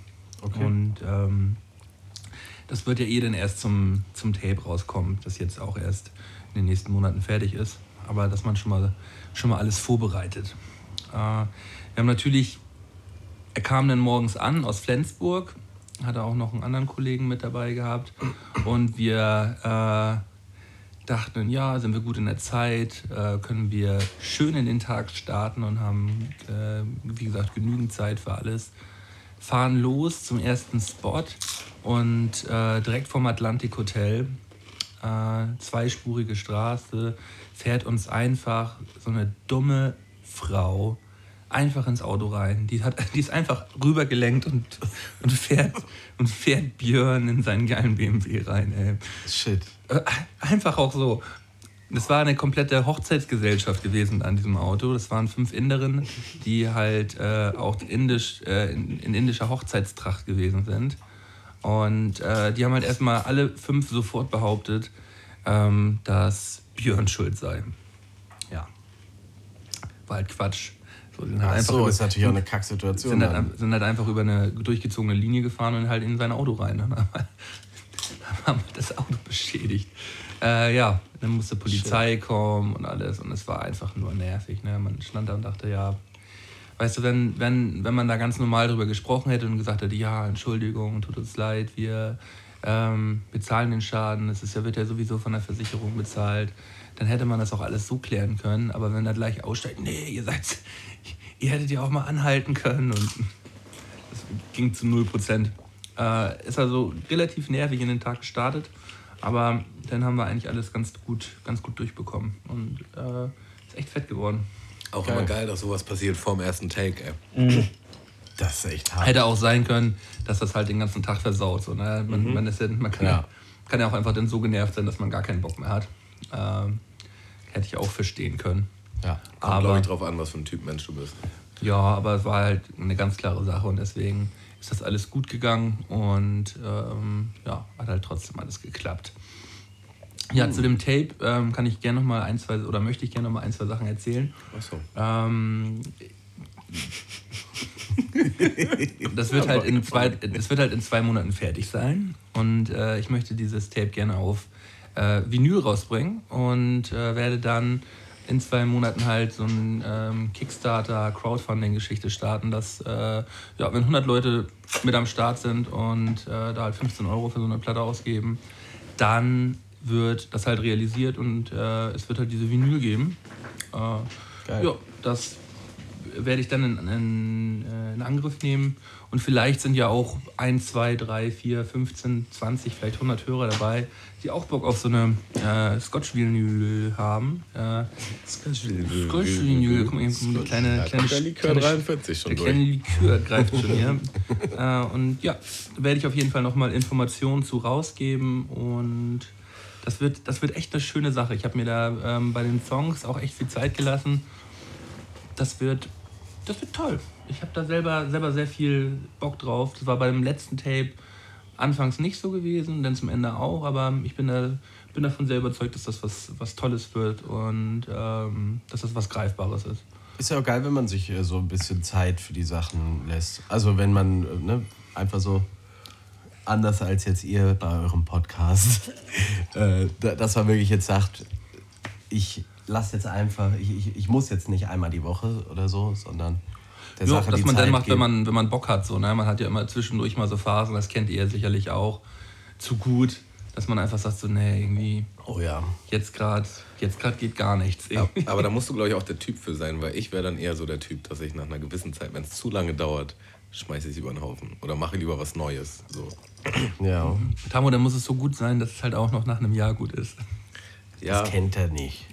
Und ähm, Das wird ja eh dann erst zum, zum Tape rauskommen, das jetzt auch erst in den nächsten Monaten fertig ist. Aber dass man schon mal, schon mal alles vorbereitet. Äh, wir haben natürlich, er kam dann morgens an aus Flensburg, hatte auch noch einen anderen Kollegen mit dabei gehabt. Und wir äh, dachten, ja, sind wir gut in der Zeit, äh, können wir schön in den Tag starten und haben, äh, wie gesagt, genügend Zeit für alles. Fahren los zum ersten Spot und äh, direkt vom Atlantik Hotel, äh, zweispurige Straße, fährt uns einfach so eine dumme Frau einfach ins Auto rein. Die, hat, die ist einfach rübergelenkt und, und, fährt, und fährt Björn in seinen geilen BMW rein. Ey. Shit. Äh, Einfach auch so. Das war eine komplette Hochzeitsgesellschaft gewesen an diesem Auto. Das waren fünf Inderinnen, die halt äh, auch indisch, äh, in, in indischer Hochzeitstracht gewesen sind. Und äh, die haben halt erstmal alle fünf sofort behauptet, ähm, dass Björn schuld sei. Ja. War halt Quatsch. So, sind halt Ach so, über- ist natürlich auch eine Kacksituation. sind halt, sind halt einfach über eine durchgezogene Linie gefahren und halt in sein Auto rein. Dann haben wir das Auto beschädigt. Äh, ja, dann musste Polizei kommen und alles und es war einfach nur nervig. Ne? Man stand da und dachte, ja, weißt du, wenn, wenn, wenn man da ganz normal drüber gesprochen hätte und gesagt hätte, ja, Entschuldigung, tut uns leid, wir ähm, bezahlen den Schaden, es ist ja, wird ja sowieso von der Versicherung bezahlt, dann hätte man das auch alles so klären können. Aber wenn da gleich aussteigt, nee, ihr seid, ihr hättet ja auch mal anhalten können und das ging zu 0%. Äh, ist also relativ nervig in den Tag gestartet, aber dann haben wir eigentlich alles ganz gut, ganz gut durchbekommen und äh, ist echt fett geworden. Auch Geil. immer geil, dass sowas passiert vorm ersten Take, ey. Das ist echt hart. Hätte auch sein können, dass das halt den ganzen Tag versaut. So, ne? man, man, ist ja, man kann, ja. Kann ja auch einfach dann so genervt sein, dass man gar keinen Bock mehr hat. Ähm, hätte ich auch verstehen können. Ja. Kommt, glaube ich, drauf an, was für ein Typ Mensch du bist. ja, aber es war halt eine ganz klare Sache und deswegen ist das alles gut gegangen und ähm, ja, hat halt trotzdem alles geklappt. Ja, zu dem Tape ähm, kann ich gerne noch mal ein, zwei, oder möchte ich gerne noch mal ein, zwei Sachen erzählen. Achso. Ähm, das wird halt in zwei, es wird halt in zwei Monaten fertig sein und äh, ich möchte dieses Tape gerne auf äh, Vinyl rausbringen und äh, werde dann in zwei Monaten halt so ein ähm, Kickstarter Crowdfunding-Geschichte starten, dass äh, ja, wenn 100 Leute mit am Start sind und äh, da halt 15 Euro für so eine Platte ausgeben, dann wird das halt realisiert und äh, es wird halt diese Vinyl geben. Äh, Geil. ja, das werde ich dann in, in, äh, in Angriff nehmen. Und vielleicht sind ja auch 1, 2, 3, 4, 15, 20, vielleicht 100 Hörer dabei, die auch Bock auf so eine äh, Scotch-Vinyl haben. Äh, Scotch-Vinyl, guck mal, hier, eine kleine, kleine, der Likör kleine 43 schon der durch. kleine Likör greift schon hier. äh, und ja, werde ich auf jeden Fall nochmal Informationen zu rausgeben und das wird, das wird echt eine schöne Sache. Ich habe mir da ähm, bei den Songs auch echt viel Zeit gelassen. Das wird, das wird toll. Ich habe da selber, selber sehr viel Bock drauf. Das war beim letzten Tape anfangs nicht so gewesen, dann zum Ende auch, aber ich bin, da, bin davon sehr überzeugt, dass das was, was Tolles wird und ähm, dass das was Greifbares ist. Ist ja auch geil, wenn man sich äh, so ein bisschen Zeit für die Sachen lässt. Also wenn man äh, ne, einfach so anders als jetzt ihr bei eurem Podcast, äh, da- dass man wirklich jetzt sagt, ich lasse jetzt einfach, ich, ich, ich muss jetzt nicht einmal die Woche oder so, sondern der Ja, Sache dass die man Zeit dann macht, wenn man, wenn man Bock hat. So, ne? Man hat ja immer zwischendurch mal so Phasen, das kennt ihr sicherlich auch, zu gut, dass man einfach sagt, so, nee, irgendwie, Oh ja. jetzt gerade jetzt grad geht gar nichts. Ja, aber da musst du, glaube ich, auch der Typ für sein, weil ich wäre dann eher so der Typ, dass ich nach einer gewissen Zeit, wenn es zu lange dauert, schmeiße ich es über den Haufen. Oder mache lieber was Neues. So. Ja, Tamo, dann muss es so gut sein, dass es halt auch noch nach einem Jahr gut ist. Ja, das kennt er nicht.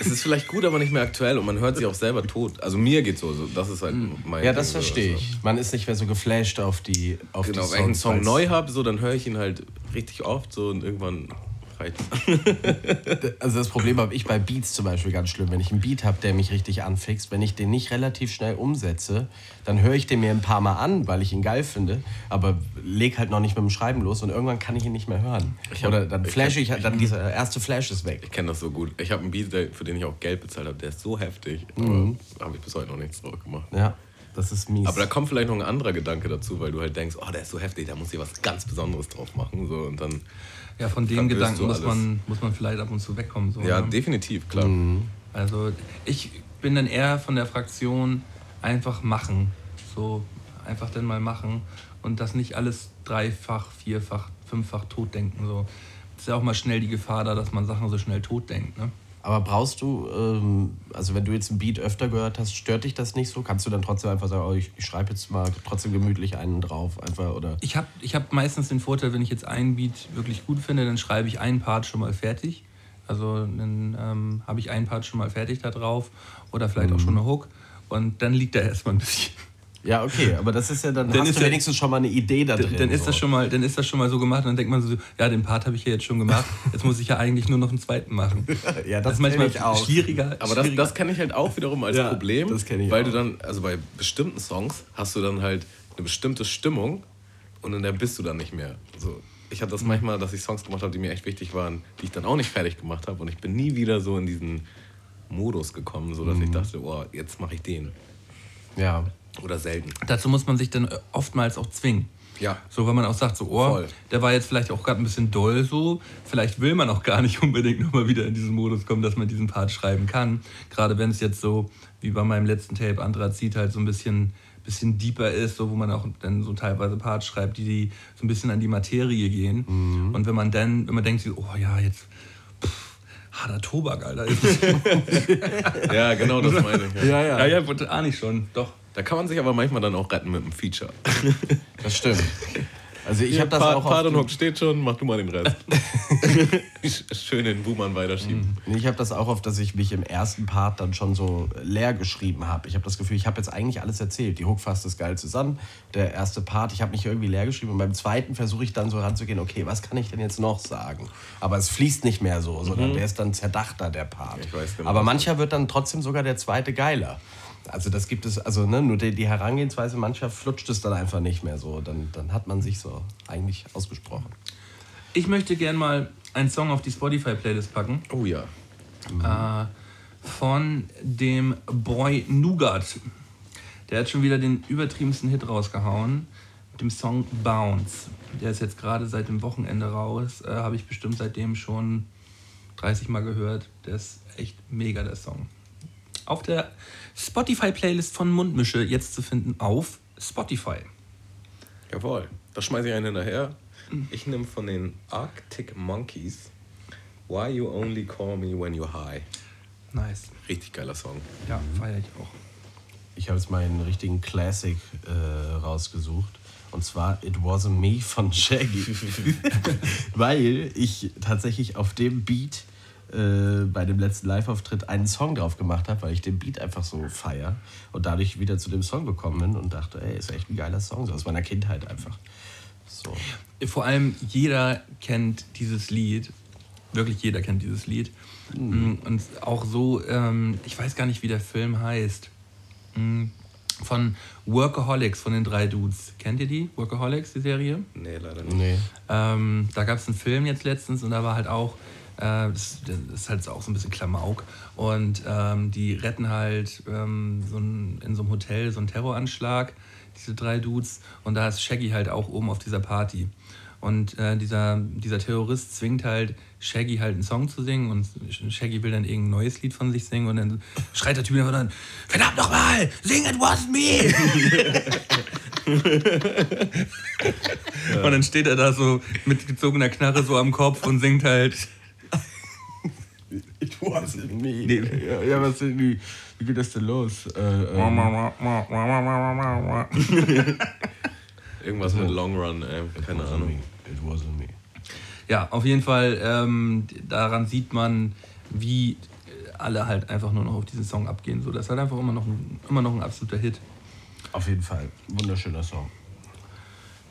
Es ist vielleicht gut, aber nicht mehr aktuell und man hört sich auch selber tot. Also mir geht's so, so das ist halt mein Ja, das Ding, verstehe ich. Man ist nicht mehr so geflasht auf die auf Genau, die wenn ich einen Song neu habe, so, dann höre ich ihn halt richtig oft so und irgendwann reicht Also das Problem habe ich bei Beats zum Beispiel ganz schlimm. Wenn ich einen Beat habe, der mich richtig anfixt, wenn ich den nicht relativ schnell umsetze, dann höre ich den mir ein paar Mal an, weil ich ihn geil finde, aber leg halt noch nicht mit dem Schreiben los und irgendwann kann ich ihn nicht mehr hören. Ich hab- Oder dann ich flash hab- ich, halt, dann dieser erste Flash ist weg. Ich kenne das so gut. Ich habe einen Beat, für den ich auch Geld bezahlt habe, der ist so heftig. Mhm. Aber habe ich bis heute noch nichts drauf gemacht. Ja. Das ist mies. Aber da kommt vielleicht noch ein anderer Gedanke dazu, weil du halt denkst, oh, der ist so heftig, da muss ich was ganz Besonderes drauf machen. So, und dann, Ja, von dem Gedanken muss man, muss man vielleicht ab und zu wegkommen. So, ja, ne? definitiv, klar. Also ich bin dann eher von der Fraktion einfach machen. So einfach dann mal machen und das nicht alles dreifach, vierfach, fünffach totdenken. So. Ist ja auch mal schnell die Gefahr da, dass man Sachen so schnell totdenkt. Ne? Aber brauchst du, ähm, also wenn du jetzt ein Beat öfter gehört hast, stört dich das nicht so? Kannst du dann trotzdem einfach sagen, oh, ich, ich schreibe jetzt mal trotzdem gemütlich einen drauf, einfach oder? Ich habe ich hab meistens den Vorteil, wenn ich jetzt einen Beat wirklich gut finde, dann schreibe ich einen Part schon mal fertig. Also dann ähm, habe ich einen Part schon mal fertig da drauf oder vielleicht auch schon eine Hook und dann liegt er erstmal ein bisschen. Ja, okay, aber das ist ja dann, Dann hast ist du ja- wenigstens schon mal eine Idee da drin. dann ist so. das schon mal, dann ist das schon mal so gemacht und dann denkt man so, ja, den Part habe ich ja jetzt schon gemacht, jetzt muss ich ja eigentlich nur noch einen zweiten machen. Ja, Das das ist manchmal auch. schwieriger. Aber das, schwieriger. das kenne ich halt auch wiederum als Ja, Problem, das kenn ich weil auch. du dann, also bei bestimmten Songs hast du dann halt eine bestimmte Stimmung und in der bist du dann nicht mehr. So, ich hatte das manchmal, dass ich Songs gemacht habe, die mir echt wichtig waren, die ich dann auch nicht fertig gemacht habe und ich bin nie wieder so in diesen Modus gekommen, so dass ich dachte, oh, jetzt mache ich den. Ja. Oder selten. Dazu muss man sich dann oftmals auch zwingen. Ja. So, weil man auch sagt, so, oh, Voll. der war jetzt vielleicht auch gerade ein bisschen doll so. Vielleicht will man auch gar nicht unbedingt nochmal wieder in diesen Modus kommen, dass man diesen Part schreiben kann. Gerade wenn es jetzt so, wie bei meinem letzten Tape, Anthrazit halt so ein bisschen, bisschen deeper ist, so, wo man auch dann so teilweise Parts schreibt, die, die so ein bisschen an die Materie gehen. Mhm. Und wenn man dann, wenn man denkt, so, oh ja, jetzt, pff, harter Tobak, Alter. Ja, genau das meine ich. Ja. ja, ja, ja, ahne ich schon, doch. Da kann man sich aber manchmal dann auch retten mit einem Feature. Das stimmt. Also ich Hier, habe das Part, auch Hook steht schon, mach du mal den Rest. Schön den Buhmann weiterschieben. Nee, ich habe das auch oft, dass ich mich im ersten Part dann schon so leer geschrieben habe. Ich habe das Gefühl, ich habe jetzt eigentlich alles erzählt. Die Hook fasst das geil zusammen. Der erste Part, ich habe mich irgendwie leer geschrieben. Und beim zweiten versuche ich dann so ranzugehen, okay, was kann ich denn jetzt noch sagen? Aber es fließt nicht mehr so, sondern der ist dann zerdachter, der Part. Ich weiß genau, Aber mancher wird dann trotzdem sogar der zweite geiler. Also das gibt es, also ne, nur die, die Herangehensweise, mancher flutscht es dann einfach nicht mehr so. Dann, dann hat man sich so eigentlich ausgesprochen. Ich möchte gern mal einen Song auf die Spotify-Playlist packen. Oh ja. äh, von dem Boy Nougat. Der hat schon wieder den übertriebensten Hit rausgehauen mit dem Song Bounce. Der ist jetzt gerade seit dem Wochenende raus. Äh, Habe ich bestimmt seitdem schon 30 Mal gehört. Der ist echt mega, der Song. Auf der Spotify-Playlist von Mundmische jetzt zu finden auf Spotify. Jawohl. Da schmeiße ich einen hinterher. Ich nehme von den Arctic Monkeys Why You Only Call Me When You're High. Nice. Richtig geiler Song. Ja, feiere ich auch. Ich habe jetzt mal einen richtigen Classic äh, rausgesucht. Und zwar It Wasn't Me von Shaggy. Weil ich tatsächlich auf dem Beat äh, bei dem letzten Live-Auftritt einen Song drauf gemacht habe, weil ich den Beat einfach so feier und dadurch wieder zu dem Song gekommen bin und dachte, ey, ist echt ein geiler Song, so aus meiner Kindheit einfach. So. Vor allem jeder kennt dieses Lied. Wirklich jeder kennt dieses Lied. Mm, Und auch so, ähm, ich weiß gar nicht, wie der Film heißt. Mm, Von Workaholics, von den drei Dudes. Kennt ihr die? Workaholics, die Serie? Nee, leider nicht. Nee. Ähm, da gab es einen Film jetzt letztens und da war halt auch, das, das ist halt auch so ein bisschen Klamauk. Und ähm, die retten halt ähm, so ein, in so einem Hotel so einen Terroranschlag, diese drei Dudes. Und da ist Shaggy halt auch oben auf dieser Party. Und äh, dieser, dieser Terrorist zwingt halt Shaggy halt einen Song zu singen und Shaggy will dann irgendein neues Lied von sich singen und dann schreit der Typ einfach dann, verdammt nochmal, sing it wasn't me! Und dann steht er da so mit gezogener Knarre so am Kopf und singt halt. It wasn't me. Nee. Ja, ja, was denn, wie, wie geht das denn los? Äh, ähm, Irgendwas mit Long Run, ey. Keine wasn't Ahnung. me. It wasn't me. Ja, auf jeden Fall, ähm, daran sieht man, wie alle halt einfach nur noch auf diesen Song abgehen. So, das ist halt einfach immer noch ein, immer noch ein absoluter Hit. Auf jeden Fall. Wunderschöner Song.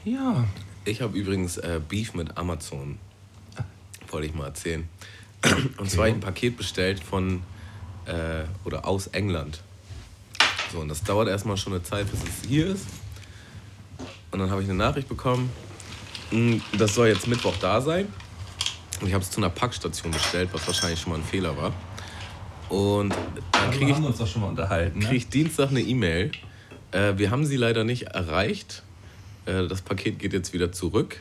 Ja. Ich habe übrigens äh, Beef mit Amazon. Wollte ich mal erzählen. Und zwar hab ich ein Paket bestellt von äh, oder aus England. So, und das dauert erstmal schon eine Zeit, bis es hier ist. Und dann habe ich eine Nachricht bekommen, mh, das soll jetzt Mittwoch da sein. Und ich habe es zu einer Packstation bestellt, was wahrscheinlich schon mal ein Fehler war. Und dann kriege ich uns doch schon mal unterhalten. kriege ich Dienstag eine E-Mail Äh, wir haben sie leider nicht erreicht. Äh, das Paket geht jetzt wieder zurück.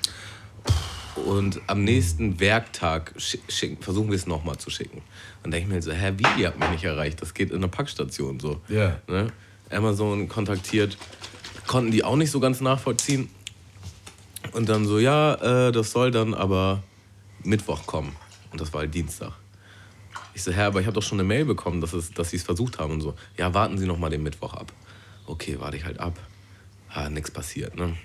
Und am nächsten Werktag schicken, versuchen wir es nochmal zu schicken. Dann denke ich mir so, hä, wie, ihr habt mich nicht erreicht? Das geht in der Packstation so. Ja. Ne? Amazon kontaktiert, konnten die auch nicht so ganz nachvollziehen. Und dann so, ja, äh, das soll dann aber Mittwoch kommen. Und das war halt Dienstag. Ich so, Herr, aber ich habe doch schon eine Mail bekommen, dass, es, dass sie es versucht haben und so. Ja, warten Sie noch mal den Mittwoch ab. Okay, warte ich halt ab. Ah, nichts passiert, ne?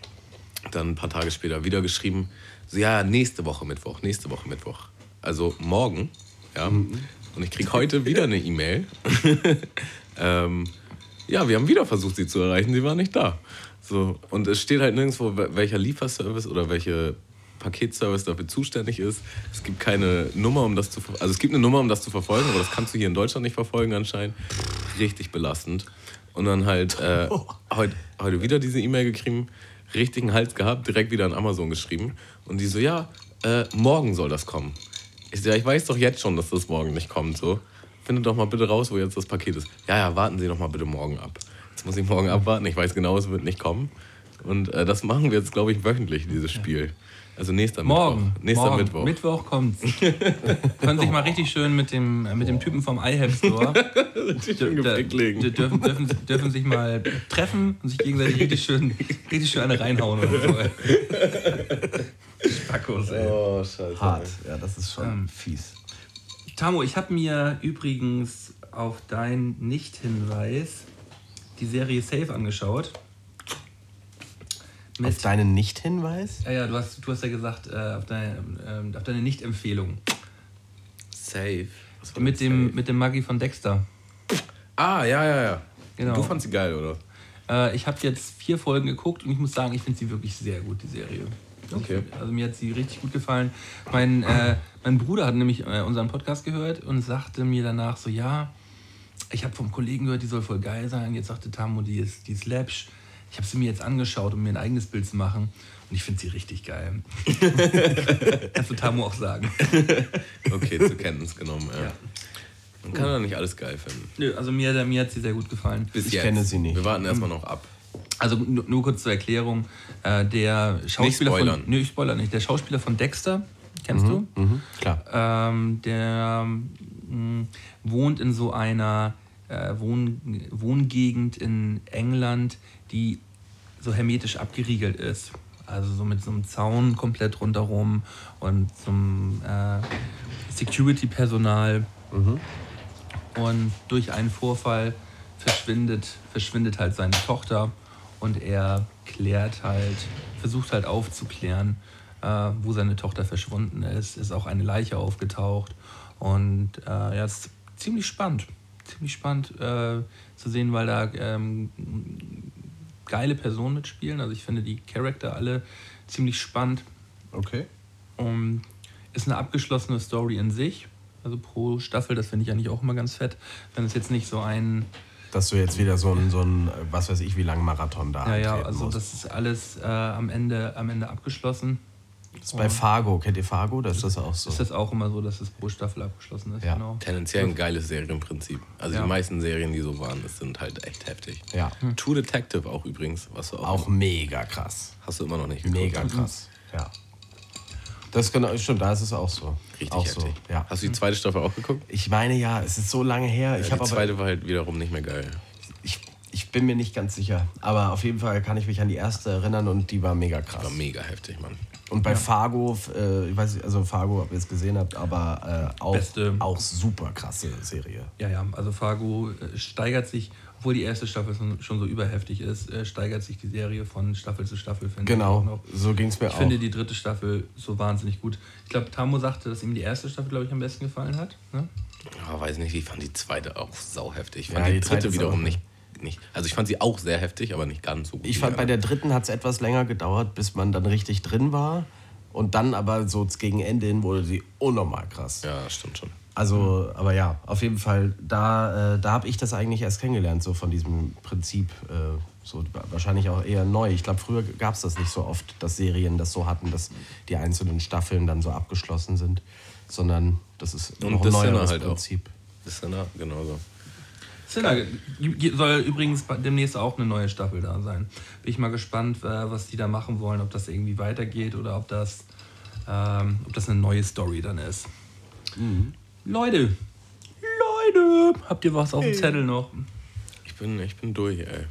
Dann ein paar Tage später wieder geschrieben, ja, nächste Woche Mittwoch, nächste Woche Mittwoch. Also morgen, ja. Und ich krieg heute wieder eine E-Mail. ähm, ja, wir haben wieder versucht, sie zu erreichen, sie war nicht da. So, und es steht halt nirgendwo, wel- welcher Lieferservice oder welche Paketservice dafür zuständig ist. Es gibt keine Nummer, um das zu ver- also es gibt eine Nummer, um das zu verfolgen, aber das kannst du hier in Deutschland nicht verfolgen anscheinend. Richtig belastend. Und dann halt äh, heute, heute wieder diese E-Mail geschrieben, richtigen Hals gehabt, direkt wieder an Amazon geschrieben. Und die so, ja, äh, morgen soll das kommen. Ich so, ja, ich weiß doch jetzt schon, dass das morgen nicht kommt. So. Findet doch mal bitte raus, wo jetzt das Paket ist. Ja, ja, warten Sie doch mal bitte morgen ab. Jetzt muss ich morgen abwarten. Ich weiß genau, es wird nicht kommen. Und äh, das machen wir jetzt, glaube ich, wöchentlich, dieses Spiel. Also nächster Morgen. Mittwoch. Nächster morgen. Mittwoch. Mittwoch kommt's. Können sich mal richtig schön mit dem, äh, mit dem Typen vom iHelp Store dürfen, dürfen, dürfen sich mal treffen und sich gegenseitig richtig schön, richtig schön eine reinhauen oder so. ey. Spackos, ey. Oh, scheiße. Hart. Ja, das ist schon Ähm. fies. Tamo, ich habe mir übrigens auf deinen Nicht-Hinweis die Serie Safe angeschaut. Mit, Auf deinen Nicht-Hinweis? ja, ja, du hast, du hast ja gesagt, äh, auf, deine, ähm, auf deine Nicht-Empfehlung. Safe. Mit dem, safe? mit dem Maggi von Dexter. Ah, ja, ja, ja. Genau. Du fandst sie geil, oder? Äh, ich habe jetzt vier Folgen geguckt und ich muss sagen, ich finde sie wirklich sehr gut, die Serie. Okay. Also mir hat sie richtig gut gefallen. Mein, äh, mein Bruder hat nämlich äh, unseren Podcast gehört und sagte mir danach so, ja, ich habe vom Kollegen gehört, die soll voll geil sein. Jetzt sagte Tammo, die ist, die ist läppsch. Ich habe sie mir jetzt angeschaut, um mir ein eigenes Bild zu machen. Und ich finde sie richtig geil. Kannst du Tammo auch sagen. Okay, zur Kenntnis genommen, ja. Ja. Man kann doch nicht alles geil finden. Nö, also mir, mir hat sie sehr gut gefallen. Bis Ich jetzt. kenne sie nicht. Wir warten erstmal noch ab. Also nur, kurz zur Erklärung. Äh, der Schauspieler spoilern. von. Nö, ich spoiler nicht. Der Schauspieler von Dexter, kennst du? Mhm, klar. Ähm, der mh, wohnt in so einer äh, Wohn Wohngegend in England, die so hermetisch abgeriegelt ist. Also so mit so einem Zaun komplett rundherum und so einem äh, Security-Personal. Und durch einen Vorfall verschwindet, verschwindet halt seine Tochter und er klärt halt, versucht halt aufzuklären, äh, wo seine Tochter verschwunden ist. Ist auch eine Leiche aufgetaucht. Und äh, ja, es ist ziemlich spannend. Ziemlich spannend äh, zu sehen, weil da ähm, geile Personen mitspielen. Also ich finde die Charakter alle ziemlich spannend. Okay. Um, ist eine abgeschlossene Story in sich. Also pro Staffel, das finde ich eigentlich auch immer ganz fett. Wenn es jetzt nicht so ein. Dass du jetzt wieder so ein, so ein was weiß ich, wie lange Marathon da Ja, ja, antreten also musst. das ist alles äh, am, Ende, am Ende abgeschlossen. Das ist bei Fargo. Kennt ihr Fargo? Das ist das auch so. Ist das auch immer so, dass es pro Staffel abgeschlossen ist? Ja. Genau. Tendenziell ein geiles Serienprinzip. Also Ja. die meisten Serien, die so waren, das sind halt echt heftig. ja. True Detective auch übrigens, was du auch, Auch mega krass. hast du immer noch nicht geguckt. Mega krass. Ja. Das ist genau, stimmt, da ist es auch so. Richtig auch heftig. so. Ja. Hast du die zweite Staffel auch geguckt? Ich meine ja, es ist so lange her. Ich die habe aber zweite war halt wiederum nicht mehr geil. ich, ich bin mir nicht ganz sicher, aber auf jeden Fall kann ich mich an die erste erinnern und die war mega krass. War mega heftig, Mann. Und bei Fargo, äh, ich weiß nicht, also Fargo, ob ihr es gesehen habt, aber äh, auch, Beste. auch super krasse Serie. Ja, ja, also Fargo äh, steigert sich, obwohl die erste Staffel schon, so überheftig ist, äh, steigert sich die Serie von Staffel zu Staffel, finde ich. auch Genau, so ging es mir Ich auch. finde die dritte Staffel so wahnsinnig gut. Ich glaube, Tamo sagte, dass ihm die erste Staffel, glaube ich, am besten gefallen hat. Ne? Ja, weiß nicht, ich fand die zweite auch sauheftig. Ich Ja, fand die, die zweite dritte wiederum auch- nicht, nicht. Also ich fand sie auch sehr heftig, aber nicht ganz so gut. ich fand, die bei der dritten hat es etwas länger gedauert, bis man dann richtig drin war. Und dann aber so gegen Ende hin wurde sie unnormal krass. Ja, stimmt schon. Also, aber ja, auf jeden Fall, da, äh, da habe ich das eigentlich erst kennengelernt, so von diesem Prinzip. Äh, so wahrscheinlich auch eher neu. Ich glaube, früher gab es das nicht so oft, dass Serien das so hatten, dass die einzelnen Staffeln dann so abgeschlossen sind, sondern das ist Und noch ein neueres halt auch. Prinzip. Das ist ja genauso. Zinner soll übrigens demnächst auch eine neue Staffel da sein. Bin ich mal gespannt, äh, was die da machen wollen, ob das irgendwie weitergeht oder ob das, ähm, ob das eine neue Story dann ist. Mhm. Leute, Leute, habt ihr was auf dem Zettel noch? Ich bin, ich bin durch, ey.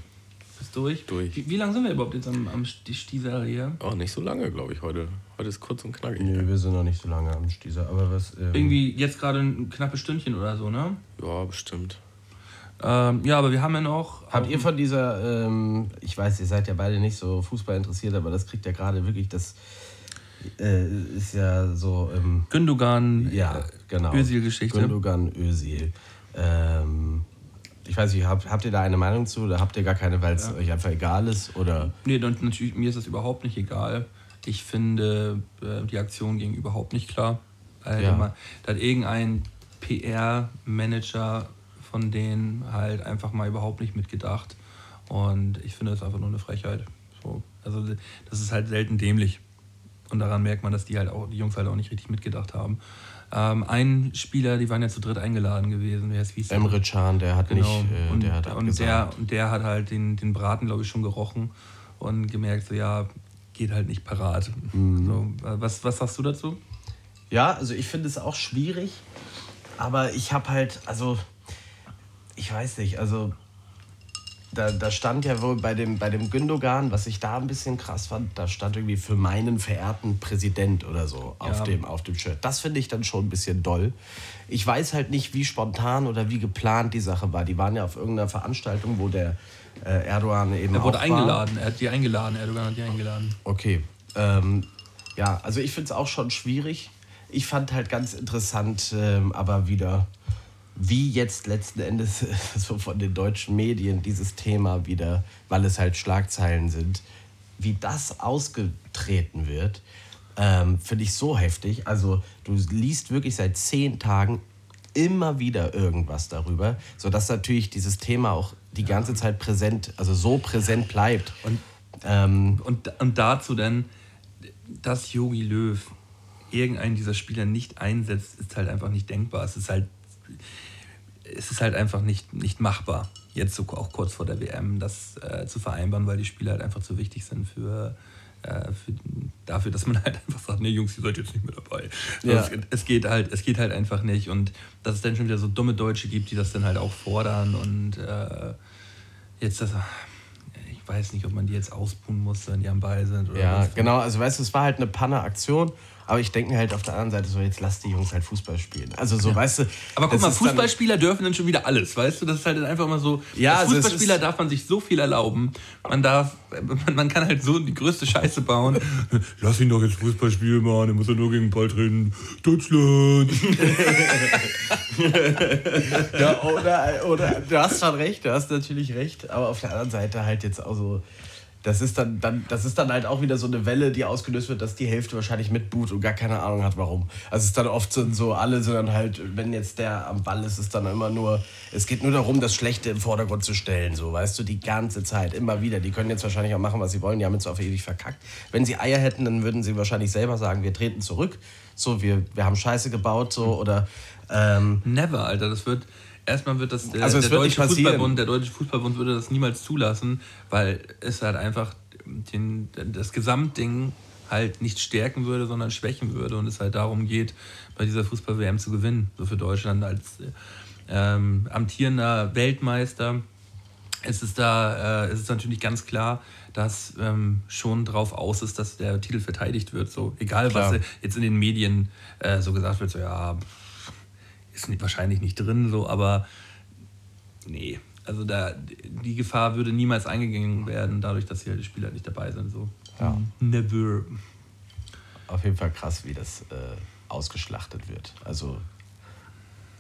Bist durch? Durch. Wie, wie lange sind wir überhaupt jetzt am, am Stieser hier? Oh, nicht so lange, glaube ich, heute. Heute ist kurz und knackig. Nee, wir sind noch nicht so lange am Stieser, aber was. Ähm, Irgendwie jetzt gerade ein knappes Stündchen oder so, ne? Ja, bestimmt. Ähm, ja, aber wir haben ja noch. Habt ihr von dieser, ähm, ich weiß, ihr seid ja beide nicht so Fußball interessiert, aber das kriegt ja gerade wirklich, das äh, ist ja so. Ähm, Gündogan, ja, genau. Özil-Geschichte. Gündogan, Özil. Ähm, ich weiß nicht, habt, habt ihr da eine Meinung zu oder habt ihr gar keine, weil es Ja. euch einfach egal ist? Oder? Nee, natürlich, mir ist das überhaupt nicht egal. Ich finde, äh, die Aktion ging überhaupt nicht klar. Äh, Ja. da, da hat irgendein PR-Manager von denen halt einfach mal überhaupt nicht mitgedacht. Und ich finde das einfach nur eine Frechheit. So, also das ist halt selten dämlich. Und daran merkt man, dass die halt auch, die Jungs halt auch nicht richtig mitgedacht haben. Ähm, ein Spieler, die waren ja zu dritt eingeladen gewesen. Wer ist wie? Emre Can, der hat Genau. nicht, äh, und, der hat und, der, und der hat halt den, den Braten, glaube ich, schon gerochen und gemerkt, so ja, geht halt nicht parat. Mhm. So, äh, was, was sagst du dazu? Ja, also ich finde es auch schwierig, aber ich habe halt, also ich weiß nicht, also da, da stand ja wohl bei dem, bei dem Gündogan, was ich da ein bisschen krass fand, da stand irgendwie für meinen verehrten Präsident oder so auf, Ja. dem, auf dem Shirt. Das finde ich dann schon ein bisschen doll. Ich weiß halt nicht, wie spontan oder wie geplant die Sache war. Die waren ja auf irgendeiner Veranstaltung, wo der äh, Erdogan eben Er wurde auch war. eingeladen, er hat die eingeladen, Erdogan hat die eingeladen. Okay. Ähm, ja, also ich finde es auch schon schwierig. Ich fand halt ganz interessant, ähm, aber wieder, wie jetzt letzten Endes so von den deutschen Medien dieses Thema wieder, weil es halt Schlagzeilen sind, wie das ausgetreten wird, ähm, finde ich so heftig. Also du liest wirklich seit zehn Tagen immer wieder irgendwas darüber, sodass natürlich dieses Thema auch die ganze Zeit präsent, also so präsent bleibt. Und, Ähm, und, und dazu dann, dass Yogi Löw irgendeinen dieser Spieler nicht einsetzt, ist halt einfach nicht denkbar. Es ist halt, es ist halt einfach nicht, nicht machbar, jetzt so auch kurz vor der WM das äh, zu vereinbaren, weil die Spieler halt einfach zu wichtig sind für, äh, für dafür, dass man halt einfach sagt, nee Jungs, ihr seid jetzt nicht mehr dabei. Ja. Also es, es, geht halt, es geht halt einfach nicht. Und dass es dann schon wieder so dumme Deutsche gibt, die das dann halt auch fordern und äh, jetzt das. Ich weiß nicht, ob man die jetzt ausbuhen muss, wenn die am Ball sind. Oder Ja, was. genau. Also, weißt du, es war halt eine Panne-Aktion. Aber ich denke mir halt auf der anderen Seite so, jetzt lass die Jungs halt Fußball spielen. Also, so, weißt du. Aber guck mal, Fußballspieler dürfen dann schon wieder alles, weißt du? Das ist halt dann einfach immer so. Ja, als also Fußballspieler ist- darf man sich so viel erlauben. Man darf, man, man kann halt so die größte Scheiße bauen. Lass ihn doch jetzt Fußball spielen, Mann. Er muss ja nur gegen den Ball treten. Deutschland. Ja, oder, oder du hast schon recht, du hast natürlich recht. Aber auf der anderen Seite halt jetzt auch so. Das ist dann, dann, das ist dann halt auch wieder so eine Welle, die ausgelöst wird, dass die Hälfte wahrscheinlich mitboot und gar keine Ahnung hat, warum. Also es ist dann oft so, alle, sondern halt, wenn jetzt der am Ball ist, ist dann immer nur, es geht nur darum, das Schlechte im Vordergrund zu stellen, so, weißt du, die ganze Zeit, immer wieder. Die können jetzt wahrscheinlich auch machen, was sie wollen, die haben jetzt auf ewig verkackt. Wenn sie Eier hätten, dann würden sie wahrscheinlich selber sagen, wir treten zurück, so, wir, wir haben Scheiße gebaut, so, oder, ähm, Never, Alter. Das wird. Erstmal wird das der, Also der deutsche. Fußballbund, der deutsche Fußballbund würde das niemals zulassen, weil es halt einfach den, das Gesamtding halt nicht stärken würde, sondern schwächen würde und es halt darum geht, bei dieser Fußball-WM zu gewinnen. So für Deutschland als ähm, amtierender Weltmeister ist es da äh, ist es natürlich ganz klar, dass ähm, schon drauf aus ist, dass der Titel verteidigt wird. So egal Klar. was jetzt in den Medien äh, so gesagt wird, so ja ist nicht, wahrscheinlich nicht drin, so, aber nee. Also da, die Gefahr würde niemals eingegangen werden, dadurch, dass hier die Spieler nicht dabei sind. So. Ja. Never. auf jeden Fall krass, wie das äh, ausgeschlachtet wird. Also,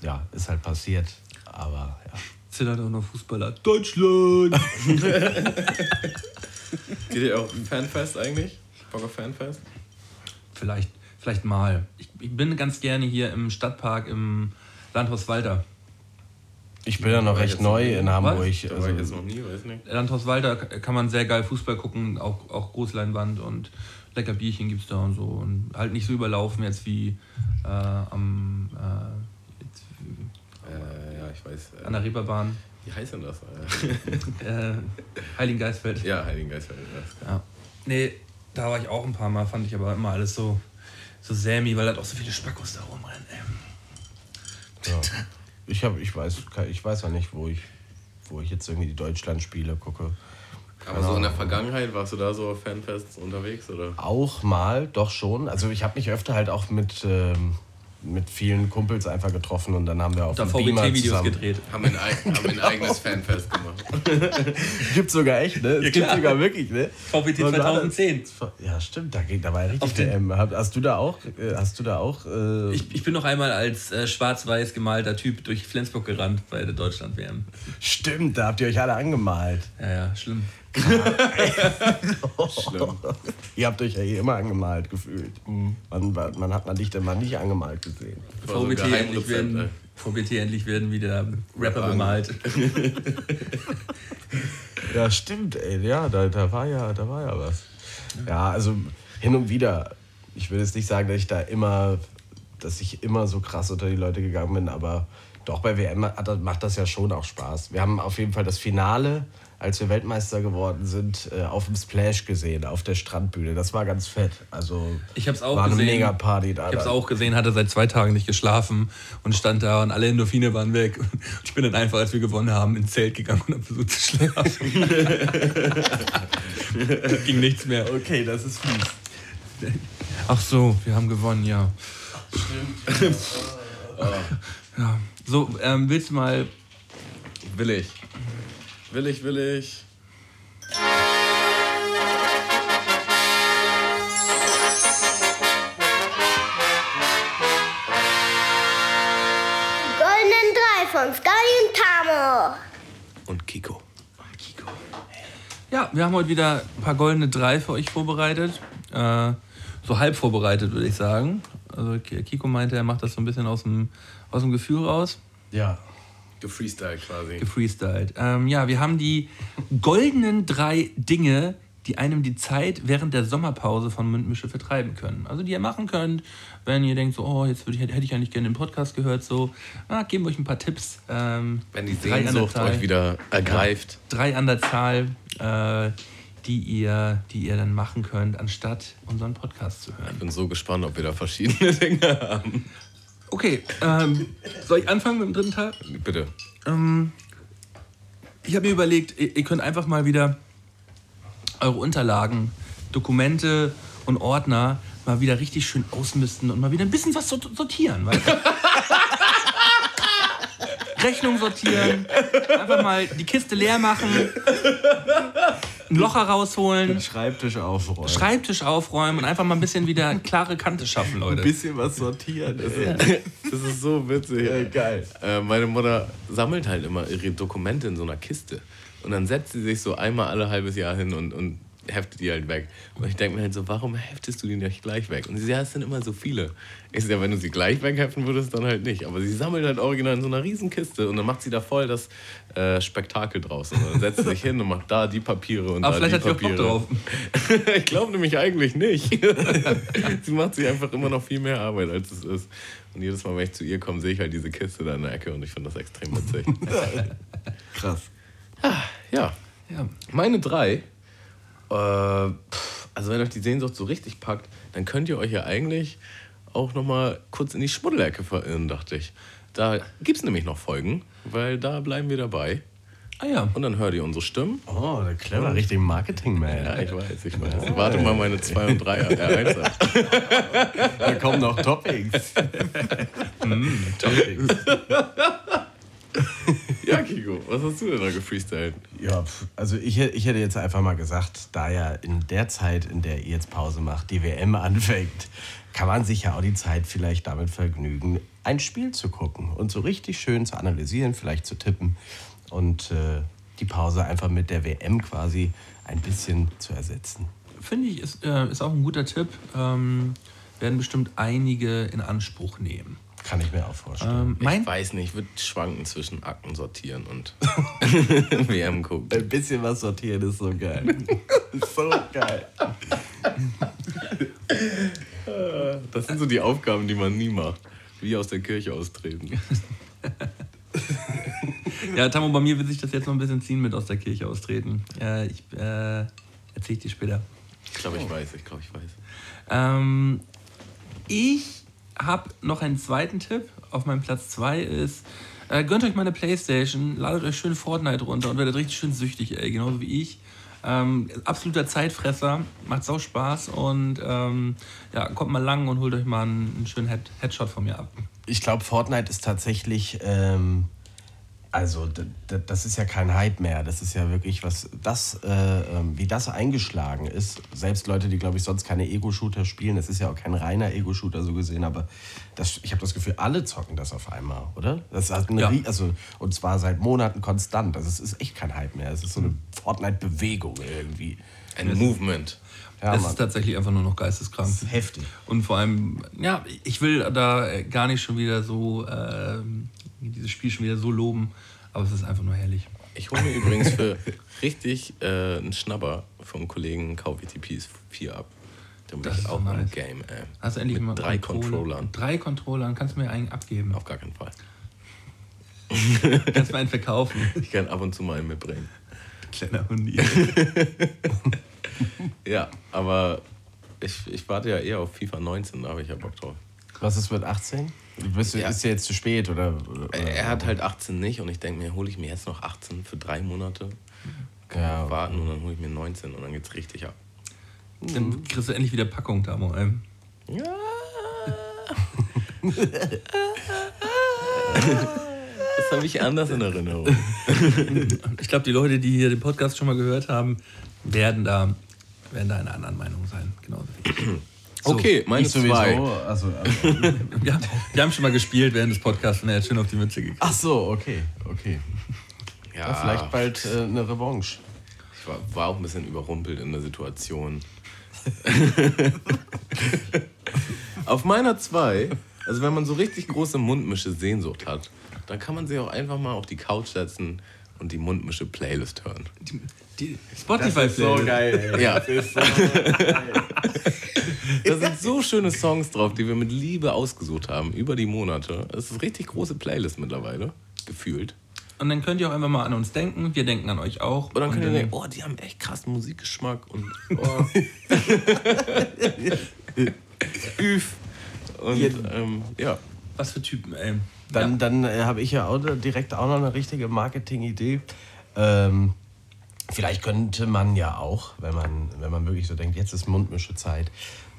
ja, ist halt passiert, aber ja. Sind halt auch noch Fußballer. Deutschland! Geht ihr auch Fanfest eigentlich? Bock auf Fanfest? vielleicht, vielleicht mal. Ich, ich bin ganz gerne hier im Stadtpark im Landhaus Walter. Ich bin ja noch recht neu in Hamburg. Da war ich jetzt Also, noch nie, weiß nicht. Landhaus Walter kann man sehr geil Fußball gucken, auch, auch Großleinwand und lecker Bierchen gibt es da und so. Und halt nicht so überlaufen jetzt wie äh, am, äh, jetzt, Äh, ja, ich weiß. Äh, an der Reeperbahn. Wie heißt denn das? Äh, Heiligen Geistfeld. ja, Heiligen Geistfeld. Ja. Ja. Nee, da war ich auch ein paar Mal, fand ich aber immer alles so, so sämig, weil da auch so viele Spackos da rumrennen. Ja. Ich, hab, ich, weiß, ich weiß ja nicht, wo ich, wo ich jetzt irgendwie die Deutschland-Spiele gucke. Aber so in der Vergangenheit warst du da so auf Fanfests unterwegs, oder? Auch mal, doch schon. Also ich habe mich öfter halt auch mit, ähm, mit vielen Kumpels einfach getroffen und dann haben wir auf dem Beamer zusammen- gedreht. Haben wir ein, haben ein eigenes Fanfest gemacht. Gibt's sogar echt, ne? Es gibt sogar wirklich, ne? VBT Und da- 2010. Ja, stimmt, da, ging- da war ja richtig Auf den- WM. Hab- Hast du da auch, äh, hast du da auch, äh, Ich, ich bin noch einmal als äh, schwarz-weiß gemalter Typ durch Flensburg gerannt bei der Deutschland-WM. stimmt, da habt ihr euch alle angemalt. Ja, ja, schlimm. Schlimm. Ihr habt euch ja eh immer angemalt gefühlt. Mhm. Man, man hat man dich denn mal nicht angemalt gesehen. so VBT, endlich werden. VBT endlich werden wieder Rapper bemalt. Ja, stimmt, ey. Ja, da, da, war, ja, da war ja was. Ja, also hin und wieder. Ich will jetzt nicht sagen, dass ich da immer, dass ich immer so krass unter die Leute gegangen bin, aber doch bei WM macht das ja schon auch Spaß. Wir haben auf jeden Fall das Finale, als wir Weltmeister geworden sind, äh, auf dem Splash gesehen, auf der Strandbühne. Das war ganz fett. Also Ich hab's auch war eine gesehen. mega Party da. Ich hab's auch gesehen, hatte seit zwei Tagen nicht geschlafen und stand da und alle Endorphine waren weg. Und ich bin dann einfach, als wir gewonnen haben, ins Zelt gegangen und hab versucht zu schlafen. Ging nichts mehr. Okay, das ist fies. Ach so, wir haben gewonnen, ja. ja. So, ähm, willst du mal. Will ich. Will ich, will ich. Goldenen Drei von Sky und Tamo. Und Kiko. Ja, wir haben heute wieder ein paar goldene Drei für euch vorbereitet. Äh, so halb vorbereitet, würde ich sagen. Also Kiko meinte, er macht das so ein bisschen aus dem, aus dem Gefühl raus. Ja. Gefreestyle quasi. Gefreestylt. Ähm, ja, wir haben die goldenen drei Dinge, die einem die Zeit während der Sommerpause von Mundmische vertreiben können. Also die ihr machen könnt, wenn ihr denkt, so, oh, jetzt ich, hätte ich eigentlich gerne den Podcast gehört, so, ah, geben wir euch ein paar Tipps. Ähm, Wenn die Sehnsucht Zahl. euch wieder ergreift. Drei an der Zahl, äh, die, ihr, die ihr dann machen könnt, anstatt unseren Podcast zu hören. Ich bin so gespannt, ob wir da verschiedene Dinge haben. Okay, ähm, soll ich anfangen mit dem dritten Teil? Bitte. Ähm, ich habe mir überlegt, ihr, ihr könnt einfach mal wieder eure Unterlagen, Dokumente und Ordner mal wieder richtig schön ausmisten und mal wieder ein bisschen was sort- sortieren. Weißt du? Rechnung sortieren, einfach mal die Kiste leer machen, ein Loch herausholen, Schreibtisch aufräumen. Schreibtisch aufräumen und einfach mal ein bisschen wieder klare Kante schaffen, Ein Leute. bisschen was sortieren. ey. Das ist so witzig. Ja, geil. Äh, meine Mutter sammelt halt immer ihre Dokumente in so einer Kiste. Und dann setzt sie sich so einmal alle halbes Jahr hin und, und heftet die halt weg. Und ich denke mir halt so, warum heftest du die nicht gleich weg? Und sie sagt, ja, es sind immer so viele. Ich sage, ja, wenn du sie gleich wegheften würdest, dann halt nicht. Aber sie sammelt halt original in so einer riesen Kiste und dann macht sie da voll das äh, Spektakel draus. Und dann setzt sie sich hin und macht da die Papiere und Aber da vielleicht die hat sie auch Papiere. Bock drauf. ich glaube nämlich eigentlich nicht. sie macht sich einfach immer noch viel mehr Arbeit, als es ist. Und jedes Mal, wenn ich zu ihr komme, sehe ich halt diese Kiste da in der Ecke und ich finde das extrem witzig. Krass. ja, Ja. meine drei. Äh, also wenn euch die Sehnsucht so richtig packt, dann könnt ihr euch ja eigentlich auch noch mal kurz in die Schmuddelecke verirren, dachte ich. Da gibt es nämlich noch Folgen, weil da bleiben wir dabei. Ah ja. Und dann hört ihr unsere Stimmen. Oh, der clever, richtig Marketing-Man. Ja, ich weiß, ich weiß. Warte mal meine 2 und 3 R1 ab. Da kommen noch Toppings. Ja, Kiko, was hast du denn da gefreestylt? Ja, also ich, ich hätte jetzt einfach mal gesagt, da ja in der Zeit, in der ihr jetzt Pause macht, die WM anfängt, kann man sich ja auch die Zeit vielleicht damit vergnügen, ein Spiel zu gucken und so richtig schön zu analysieren, vielleicht zu tippen und äh, die Pause einfach mit der WM quasi ein bisschen zu ersetzen. Finde ich, ist, äh, ist auch ein guter Tipp. Ähm, werden bestimmt einige in Anspruch nehmen. Kann ich mir auch vorstellen. Ähm, mein, Ich weiß nicht, ich würde schwanken zwischen Akten sortieren und WM gucken. Ein bisschen was sortieren ist so geil. so geil. Das sind so die Aufgaben, die man nie macht. Wie aus der Kirche austreten. Ja, Tammo, bei mir will sich das jetzt noch ein bisschen ziehen mit aus der Kirche austreten. Äh, ich äh, erzähle ich dir später. Ich glaube, ich weiß, ich glaube, ich weiß. Ähm, ich habe noch einen zweiten Tipp. Auf meinem Platz 2 ist, äh, gönnt euch mal eine Playstation, ladet euch schön Fortnite runter und werdet richtig schön süchtig, ey, genauso wie ich. Ähm, absoluter Zeitfresser, macht sau Spaß und ähm, ja, kommt mal lang und holt euch mal einen, einen schönen Head Headshot von mir ab. Ich glaube, Fortnite ist tatsächlich, ähm, also das ist ja kein Hype mehr. Das ist ja wirklich was, das, äh, ähm, wie das eingeschlagen ist. Selbst Leute, die, glaube ich, sonst keine Ego-Shooter spielen, es ist ja auch kein reiner Ego-Shooter so gesehen, aber das, ich habe das Gefühl, alle zocken das auf einmal, oder? Das hat eine, Ja. Also, und zwar seit Monaten konstant. Also es ist echt kein Hype mehr. Es ist so eine Fortnite-Bewegung irgendwie. Ein Movement. Ja, es ist tatsächlich einfach nur noch geisteskrank. Das ist heftig. Und vor allem, ja, ich will da äh, gar nicht schon wieder so, ähm, dieses Spiel schon wieder so loben, aber es ist einfach nur herrlich. Ich hole mir übrigens für richtig äh, einen Schnabber vom Kollegen die PS4 ab. Da bin Das ich ist auch nice. Game, ey. Hast du endlich Mit mal drei Controller- Controllern. Drei Controllern, kannst du mir einen abgeben. Auf gar keinen Fall. Kannst du mir einen verkaufen. Ich kann ab und zu mal einen mitbringen. Kleiner Hundi. Ja, aber ich, ich warte ja eher auf FIFA 19, da habe ich ja Bock drauf. Was ist mit 18? Bist du, Ja. Ist ja jetzt zu spät, oder? oder Er hat halt 18 nicht und ich denke mir, hole ich mir jetzt noch 18 für drei Monate. Kann Ja. warten und dann hole ich mir 19 und dann geht's richtig ab. Dann kriegst du endlich wieder Packung, Tamo. ey. Ja. das habe ich anders in Erinnerung. Ich glaube, die Leute, die hier den Podcast schon mal gehört haben, werden da, werden da einer anderen Meinung sein. Genauso wie ich. So, Okay, meine Ich sowieso. zwei. Also, also, Ja, wir haben schon mal gespielt während des Podcasts und er hat schön auf die Mütze gekriegt. ach so, okay, okay. Ja, Ja, vielleicht bald äh, eine Revanche. Ich war, war auch ein bisschen überrumpelt in der Situation. Auf meiner zwei, also wenn man so richtig große Mundmische Sehnsucht hat, dann kann man sich auch einfach mal auf die Couch setzen und die Mundmische Playlist hören. Die, die Spotify-Playlist. geil, Ja. Da sind so schöne Songs drauf, die wir mit Liebe ausgesucht haben über die Monate. Es ist eine richtig große Playlist mittlerweile, gefühlt. Und dann könnt ihr auch einfach mal an uns denken. Wir denken an euch auch. Und dann könnt ihr dann- denken, oh, die haben echt krassen Musikgeschmack und oh. Üf. Und ähm, ja. Was für Typen, ey. Dann, dann äh, habe ich ja auch direkt auch noch eine richtige Marketing-Idee. Ähm, vielleicht könnte man ja auch, wenn man, wenn man wirklich so denkt, jetzt ist Mundmische-Zeit,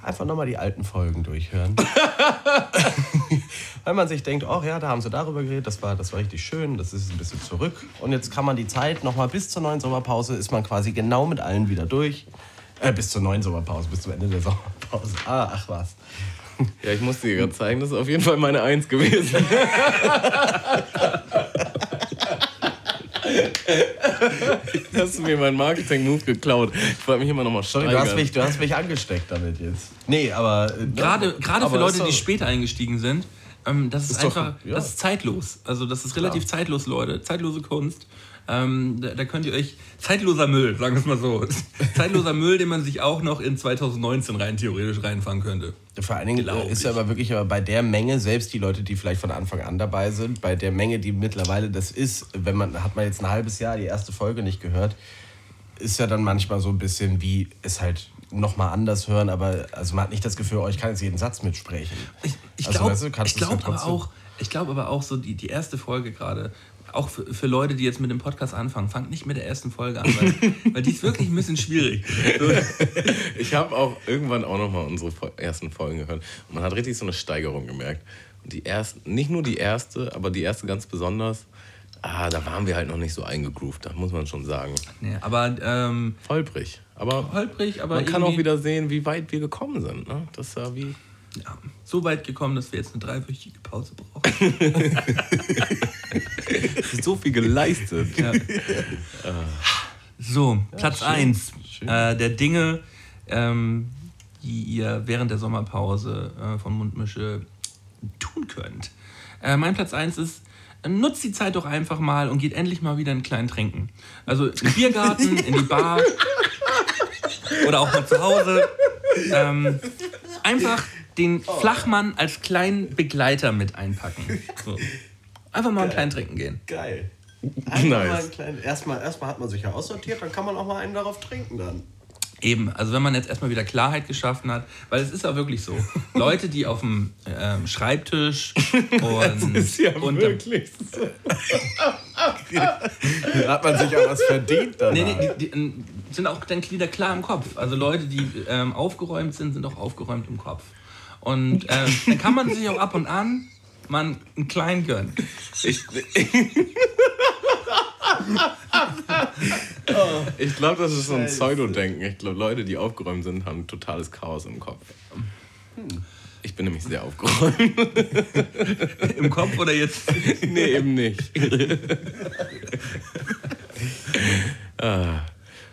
einfach nochmal die alten Folgen durchhören. Weil man sich denkt, ach ja, da haben sie darüber geredet, das war, das war richtig schön, das ist ein bisschen zurück. Und jetzt kann man die Zeit nochmal bis zur neuen Sommerpause, ist man quasi genau mit allen wieder durch. Äh, bis zur neuen Sommerpause, bis zum Ende der Sommerpause. Ah, ach was. Ja, ich musste dir gerade zeigen, das ist auf jeden Fall meine Eins gewesen. Hast du mir meinen Marketing-Move geklaut? Ich wollte mich immer noch mal steigern. du hast, mich, du hast mich angesteckt damit jetzt. Nee, aber. äh, Gerade, gerade für aber Leute, die doch- später eingestiegen sind, ähm, das ist, Ist doch- einfach, ja. das ist zeitlos. Also das ist relativ zeitlos, Leute. Zeitlose Kunst. Ähm, da, da könnt ihr euch, zeitloser Müll, sagen wir es mal so. zeitloser Müll, den man sich auch noch in 2019 rein theoretisch reinfangen könnte. Vor allen Dingen Glaub äh, ist ja ich. aber wirklich aber bei der Menge, selbst die Leute, die vielleicht von Anfang an dabei sind, bei der Menge, die mittlerweile das ist, wenn man, hat man jetzt ein halbes Jahr die erste Folge nicht gehört, ist ja dann manchmal so ein bisschen wie es halt nochmal anders hören, aber also man hat nicht das Gefühl, oh, ich kann jetzt jeden Satz mitsprechen. Ich, ich Also, glaube weißt du, glaub aber auch, ich glaube aber auch so die, die erste Folge gerade, auch für, für Leute, die jetzt mit dem Podcast anfangen, fangt nicht mit der ersten Folge an, weil, weil die ist wirklich ein bisschen schwierig. So, Ich habe auch irgendwann auch noch mal unsere ersten Folgen gehört. Und man hat richtig so eine Steigerung gemerkt. Und die erste, nicht nur die erste, aber die erste ganz besonders, ah, da waren wir halt noch nicht so eingegroovt, das muss man schon sagen. nee, aber ähm, Holprig. Aber holprig, aber man kann auch wieder sehen, wie weit wir gekommen sind. Ne? Das ist ja wie. ja, so weit gekommen, dass wir jetzt eine dreiwöchige Pause brauchen. so viel geleistet. So, Platz 1 äh, der Dinge, ähm, die ihr während der Sommerpause äh, von Mundmische tun könnt. Äh, mein Platz 1 ist, nutzt die Zeit doch einfach mal und geht endlich mal wieder einen kleinen Trinken. Also in den Biergarten, in die Bar oder auch mal zu Hause. Ähm, einfach den Flachmann als kleinen Begleiter mit einpacken. So. Einfach mal einen kleinen Trinken gehen. Geil. Einfach mal Nice. einen kleinen, erstmal, erstmal hat man sich ja aussortiert, dann kann man auch mal einen darauf trinken dann. Eben, also wenn man jetzt erstmal wieder Klarheit geschaffen hat, weil es ist ja wirklich so. Leute, die auf dem ähm, Schreibtisch und, und so. Da hat man sich ja was verdient dann. Nee, nee, die, die ähm, sind auch dann wieder klar im Kopf. Also Leute, die ähm, aufgeräumt sind, sind auch aufgeräumt im Kopf. Und ähm, dann kann man sich auch ab und an mal einen kleinen gönnen. Ich, ich glaube, das ist so ein Pseudo-Denken. Ich glaube, Leute, die aufgeräumt sind, haben totales Chaos im Kopf. Ich bin nämlich sehr aufgeräumt. Im Kopf oder jetzt? nee, eben nicht.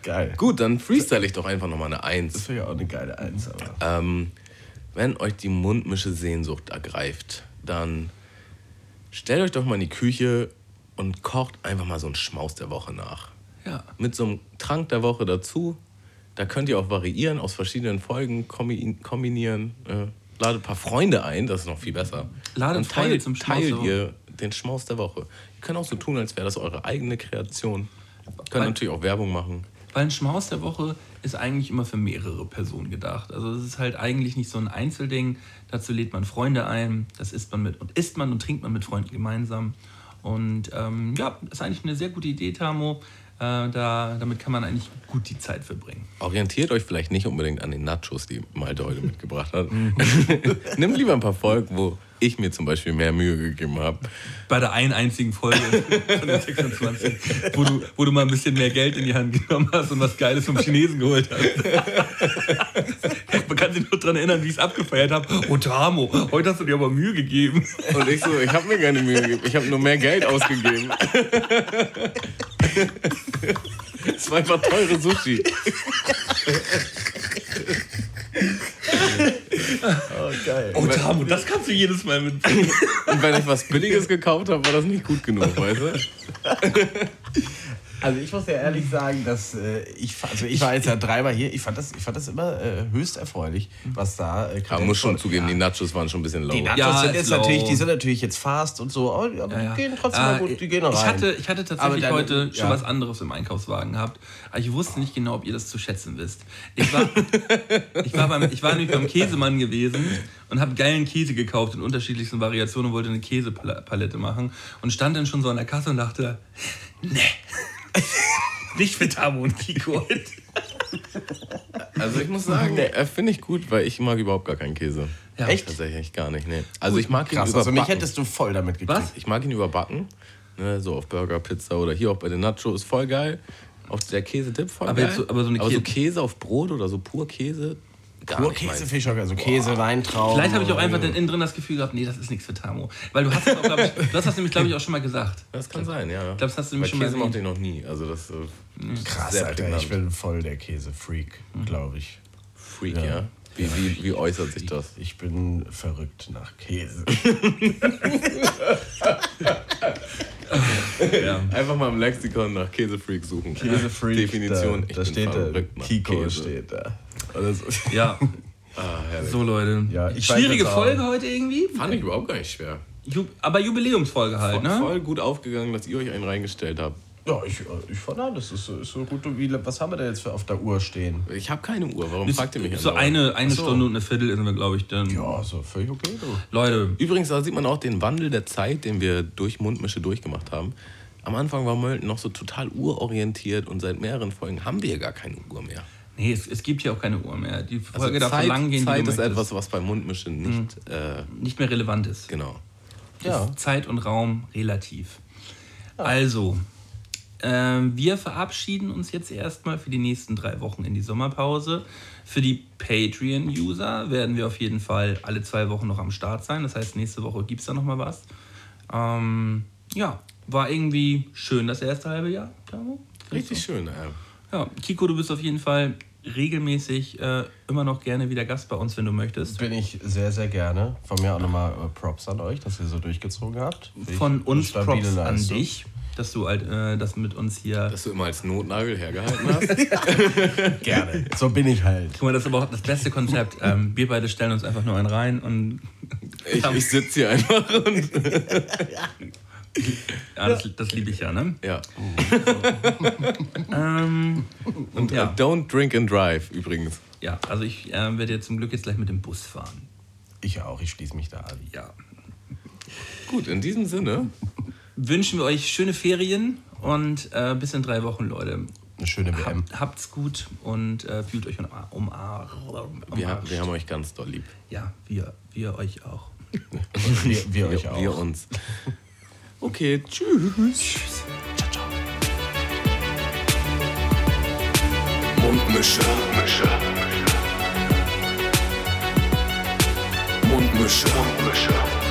Geil. Gut, dann freestyle ich doch einfach nochmal eine Eins. Das wäre ja auch eine geile Eins, aber. Ähm, wenn euch die Mundmische Sehnsucht ergreift, dann stellt euch doch mal in die Küche und kocht einfach mal so einen Schmaus der Woche nach. Ja. Mit so einem Trank der Woche dazu. Da könnt ihr auch variieren, aus verschiedenen Folgen kombi kombinieren. Äh, ladet ein paar Freunde ein, das ist noch viel besser. Ladet und Freunde teilt, zum Schmaus teilt ihr den Schmaus der Woche. Ihr könnt auch so tun, als wäre das eure eigene Kreation. Könnt Weil- natürlich auch Werbung machen. Weil ein Schmaus der Woche ist eigentlich immer für mehrere Personen gedacht. Also es ist halt eigentlich nicht so ein Einzelding. Dazu lädt man Freunde ein, das isst man mit und isst man und trinkt man mit Freunden gemeinsam. Und ähm, ja, ist eigentlich eine sehr gute Idee, Tamo. Äh, da, damit kann man eigentlich gut die Zeit verbringen. Orientiert euch vielleicht nicht unbedingt an den Nachos, die Malte heute mitgebracht hat. Nimm lieber ein paar Folgen, wo ich mir zum Beispiel mehr Mühe gegeben habe. Bei der einen einzigen Folge von den 26, wo du, wo du mal ein bisschen mehr Geld in die Hand genommen hast und was Geiles vom Chinesen geholt hast. Man kann sich nur daran erinnern, wie ich es abgefeiert habe. Oh, Tamo, heute hast du dir aber Mühe gegeben. Und ich so, ich habe mir keine Mühe gegeben, ich habe nur mehr Geld ausgegeben. Es war einfach teure Sushi. Oh, geil. Oh, Tamo, das kannst du jedes Mal mitbringen. Und wenn ich was Billiges gekauft habe, war das nicht gut genug, weißt du? Also ich muss ja ehrlich sagen, dass äh, ich, also ich war jetzt ja dreimal hier, ich fand das, ich fand das immer äh, höchst erfreulich, was da äh, Aber muss schon zugeben, die Nachos waren schon ein bisschen low. Die Nachos Ja, sind jetzt natürlich, low. die sind natürlich jetzt fast und so, aber, aber Ja, ja. die gehen trotzdem mal Äh, gut, die gehen rein. Ich hatte, ich hatte Aber tatsächlich dann- heute schon ja. was anderes im Einkaufswagen gehabt. Aber ich wusste nicht genau, ob ihr das zu schätzen wisst. Ich war, ich war, beim, ich war nämlich beim Käsemann gewesen und habe geilen Käse gekauft in unterschiedlichsten Variationen und wollte eine Käsepalette machen. Und stand dann schon so an der Kasse und dachte, nee. Nicht für Tamo und Kiko. Also ich muss sagen, äh, finde ich gut, weil ich mag überhaupt gar keinen Käse. Ja. Echt? Tatsächlich gar nicht, nee. Also ich mag ihn Krass, überbacken. also mich hättest du voll damit gekriegt. Was? Ich mag ihn überbacken. Ne, so auf Burger, Pizza oder hier auch bei den Nachos ist voll geil. Auch der Käsedip voll Aber geil. jetzt so- aber so eine Käse- Käse auf Brot oder so pur Käse, gar Käse auch geil. Also Käse, Weintrauben. Vielleicht habe ich auch einfach dann innen drin das Gefühl gehabt, nee, das ist nichts für Tamo. Weil du hast das, auch, glaub ich, du hast das nämlich, glaube ich, auch schon mal gesagt. Das kann sein, ja. Ich glaub, das hast du nämlich Bei schon mal Käse erwähnt. mochte ich noch nie. Also das äh, Krass, sehr Alter, ich bin voll der Käse-Freak, glaube ich. Freak, ja. Wie, wie, wie äußert sich das? Ich bin verrückt nach Käse. Ja. Einfach mal im Lexikon nach Käsefreak suchen. Käsefreak. Definition. Da, ich da bin steht da, verrückt nach Kiko Käse. steht da. Ja. Ah. So, Leute. Ja, Schwierige. Folge heute irgendwie. Fand ich überhaupt gar nicht schwer. Ju aber Jubiläumsfolge halt, ne? Voll gut aufgegangen, dass ihr euch einen reingestellt habt. Ja, ich, ich fand das ist so, ist so gut. Wie, was haben wir denn jetzt für auf der Uhr stehen? Ich habe keine Uhr, warum Ist fragt ihr mich so andauernd? eine, eine Ach so. Stunde und eine Viertel sind wir, glaube ich, dann. Ja, so völlig okay. Du. Leute, Übrigens, da sieht man auch den Wandel der Zeit, den wir durch Mundmische durchgemacht haben. Am Anfang war Mölten noch so total urorientiert und seit mehreren Folgen haben wir gar keine Uhr mehr. nee, es, es gibt ja auch keine Uhr mehr. Die Also Folge darf so Zeit, lang gehen, Zeit ist möchtest. etwas, was bei Mundmische nicht, äh, nicht mehr relevant ist. genau. Ja. Ist Zeit und Raum relativ. Also, ähm, wir verabschieden uns jetzt erstmal für die nächsten drei Wochen in die Sommerpause. Für die Patreon-User werden wir auf jeden Fall alle zwei Wochen noch am Start sein. Das heißt, nächste Woche gibt es da nochmal was. Ähm, ja, war irgendwie schön das erste halbe Jahr. Tamo? Richtig schön. Äh. Ja, Kiko, du bist auf jeden Fall regelmäßig äh, immer noch gerne wieder Gast bei uns, wenn du möchtest. Bin ich sehr, sehr gerne. Von mir auch nochmal äh, Props an euch, dass ihr so durchgezogen habt. Ich Von uns Props an Leistung. dich, dass du halt, äh, das mit uns hier Dass du immer als Notnagel hergehalten hast. Gerne. So bin ich halt. Guck mal, das ist aber auch das beste Konzept. Ähm, wir beide stellen uns einfach nur einen rein und Ich, ich sitze hier einfach und Ja, das, das liebe ich ja, ne? Ja. Ähm, Und Ja. äh, don't drink and drive übrigens. ja, also ich äh, werde jetzt zum Glück jetzt gleich mit dem Bus fahren. Ich auch, ich schließe mich da an. Ja. Gut, in diesem Sinne. Wünschen wir euch schöne Ferien und äh, bis in drei Wochen, Leute. Eine schöne WM. Hab, habt's gut und äh, fühlt euch umar umar Wir, umarmt. wir haben euch ganz doll lieb. Ja, wir, wir euch auch. Wir, wir euch Wir, auch. wir uns. Okay, tschüss. Mundmische. Mundmische. Mundmische. Mundmische.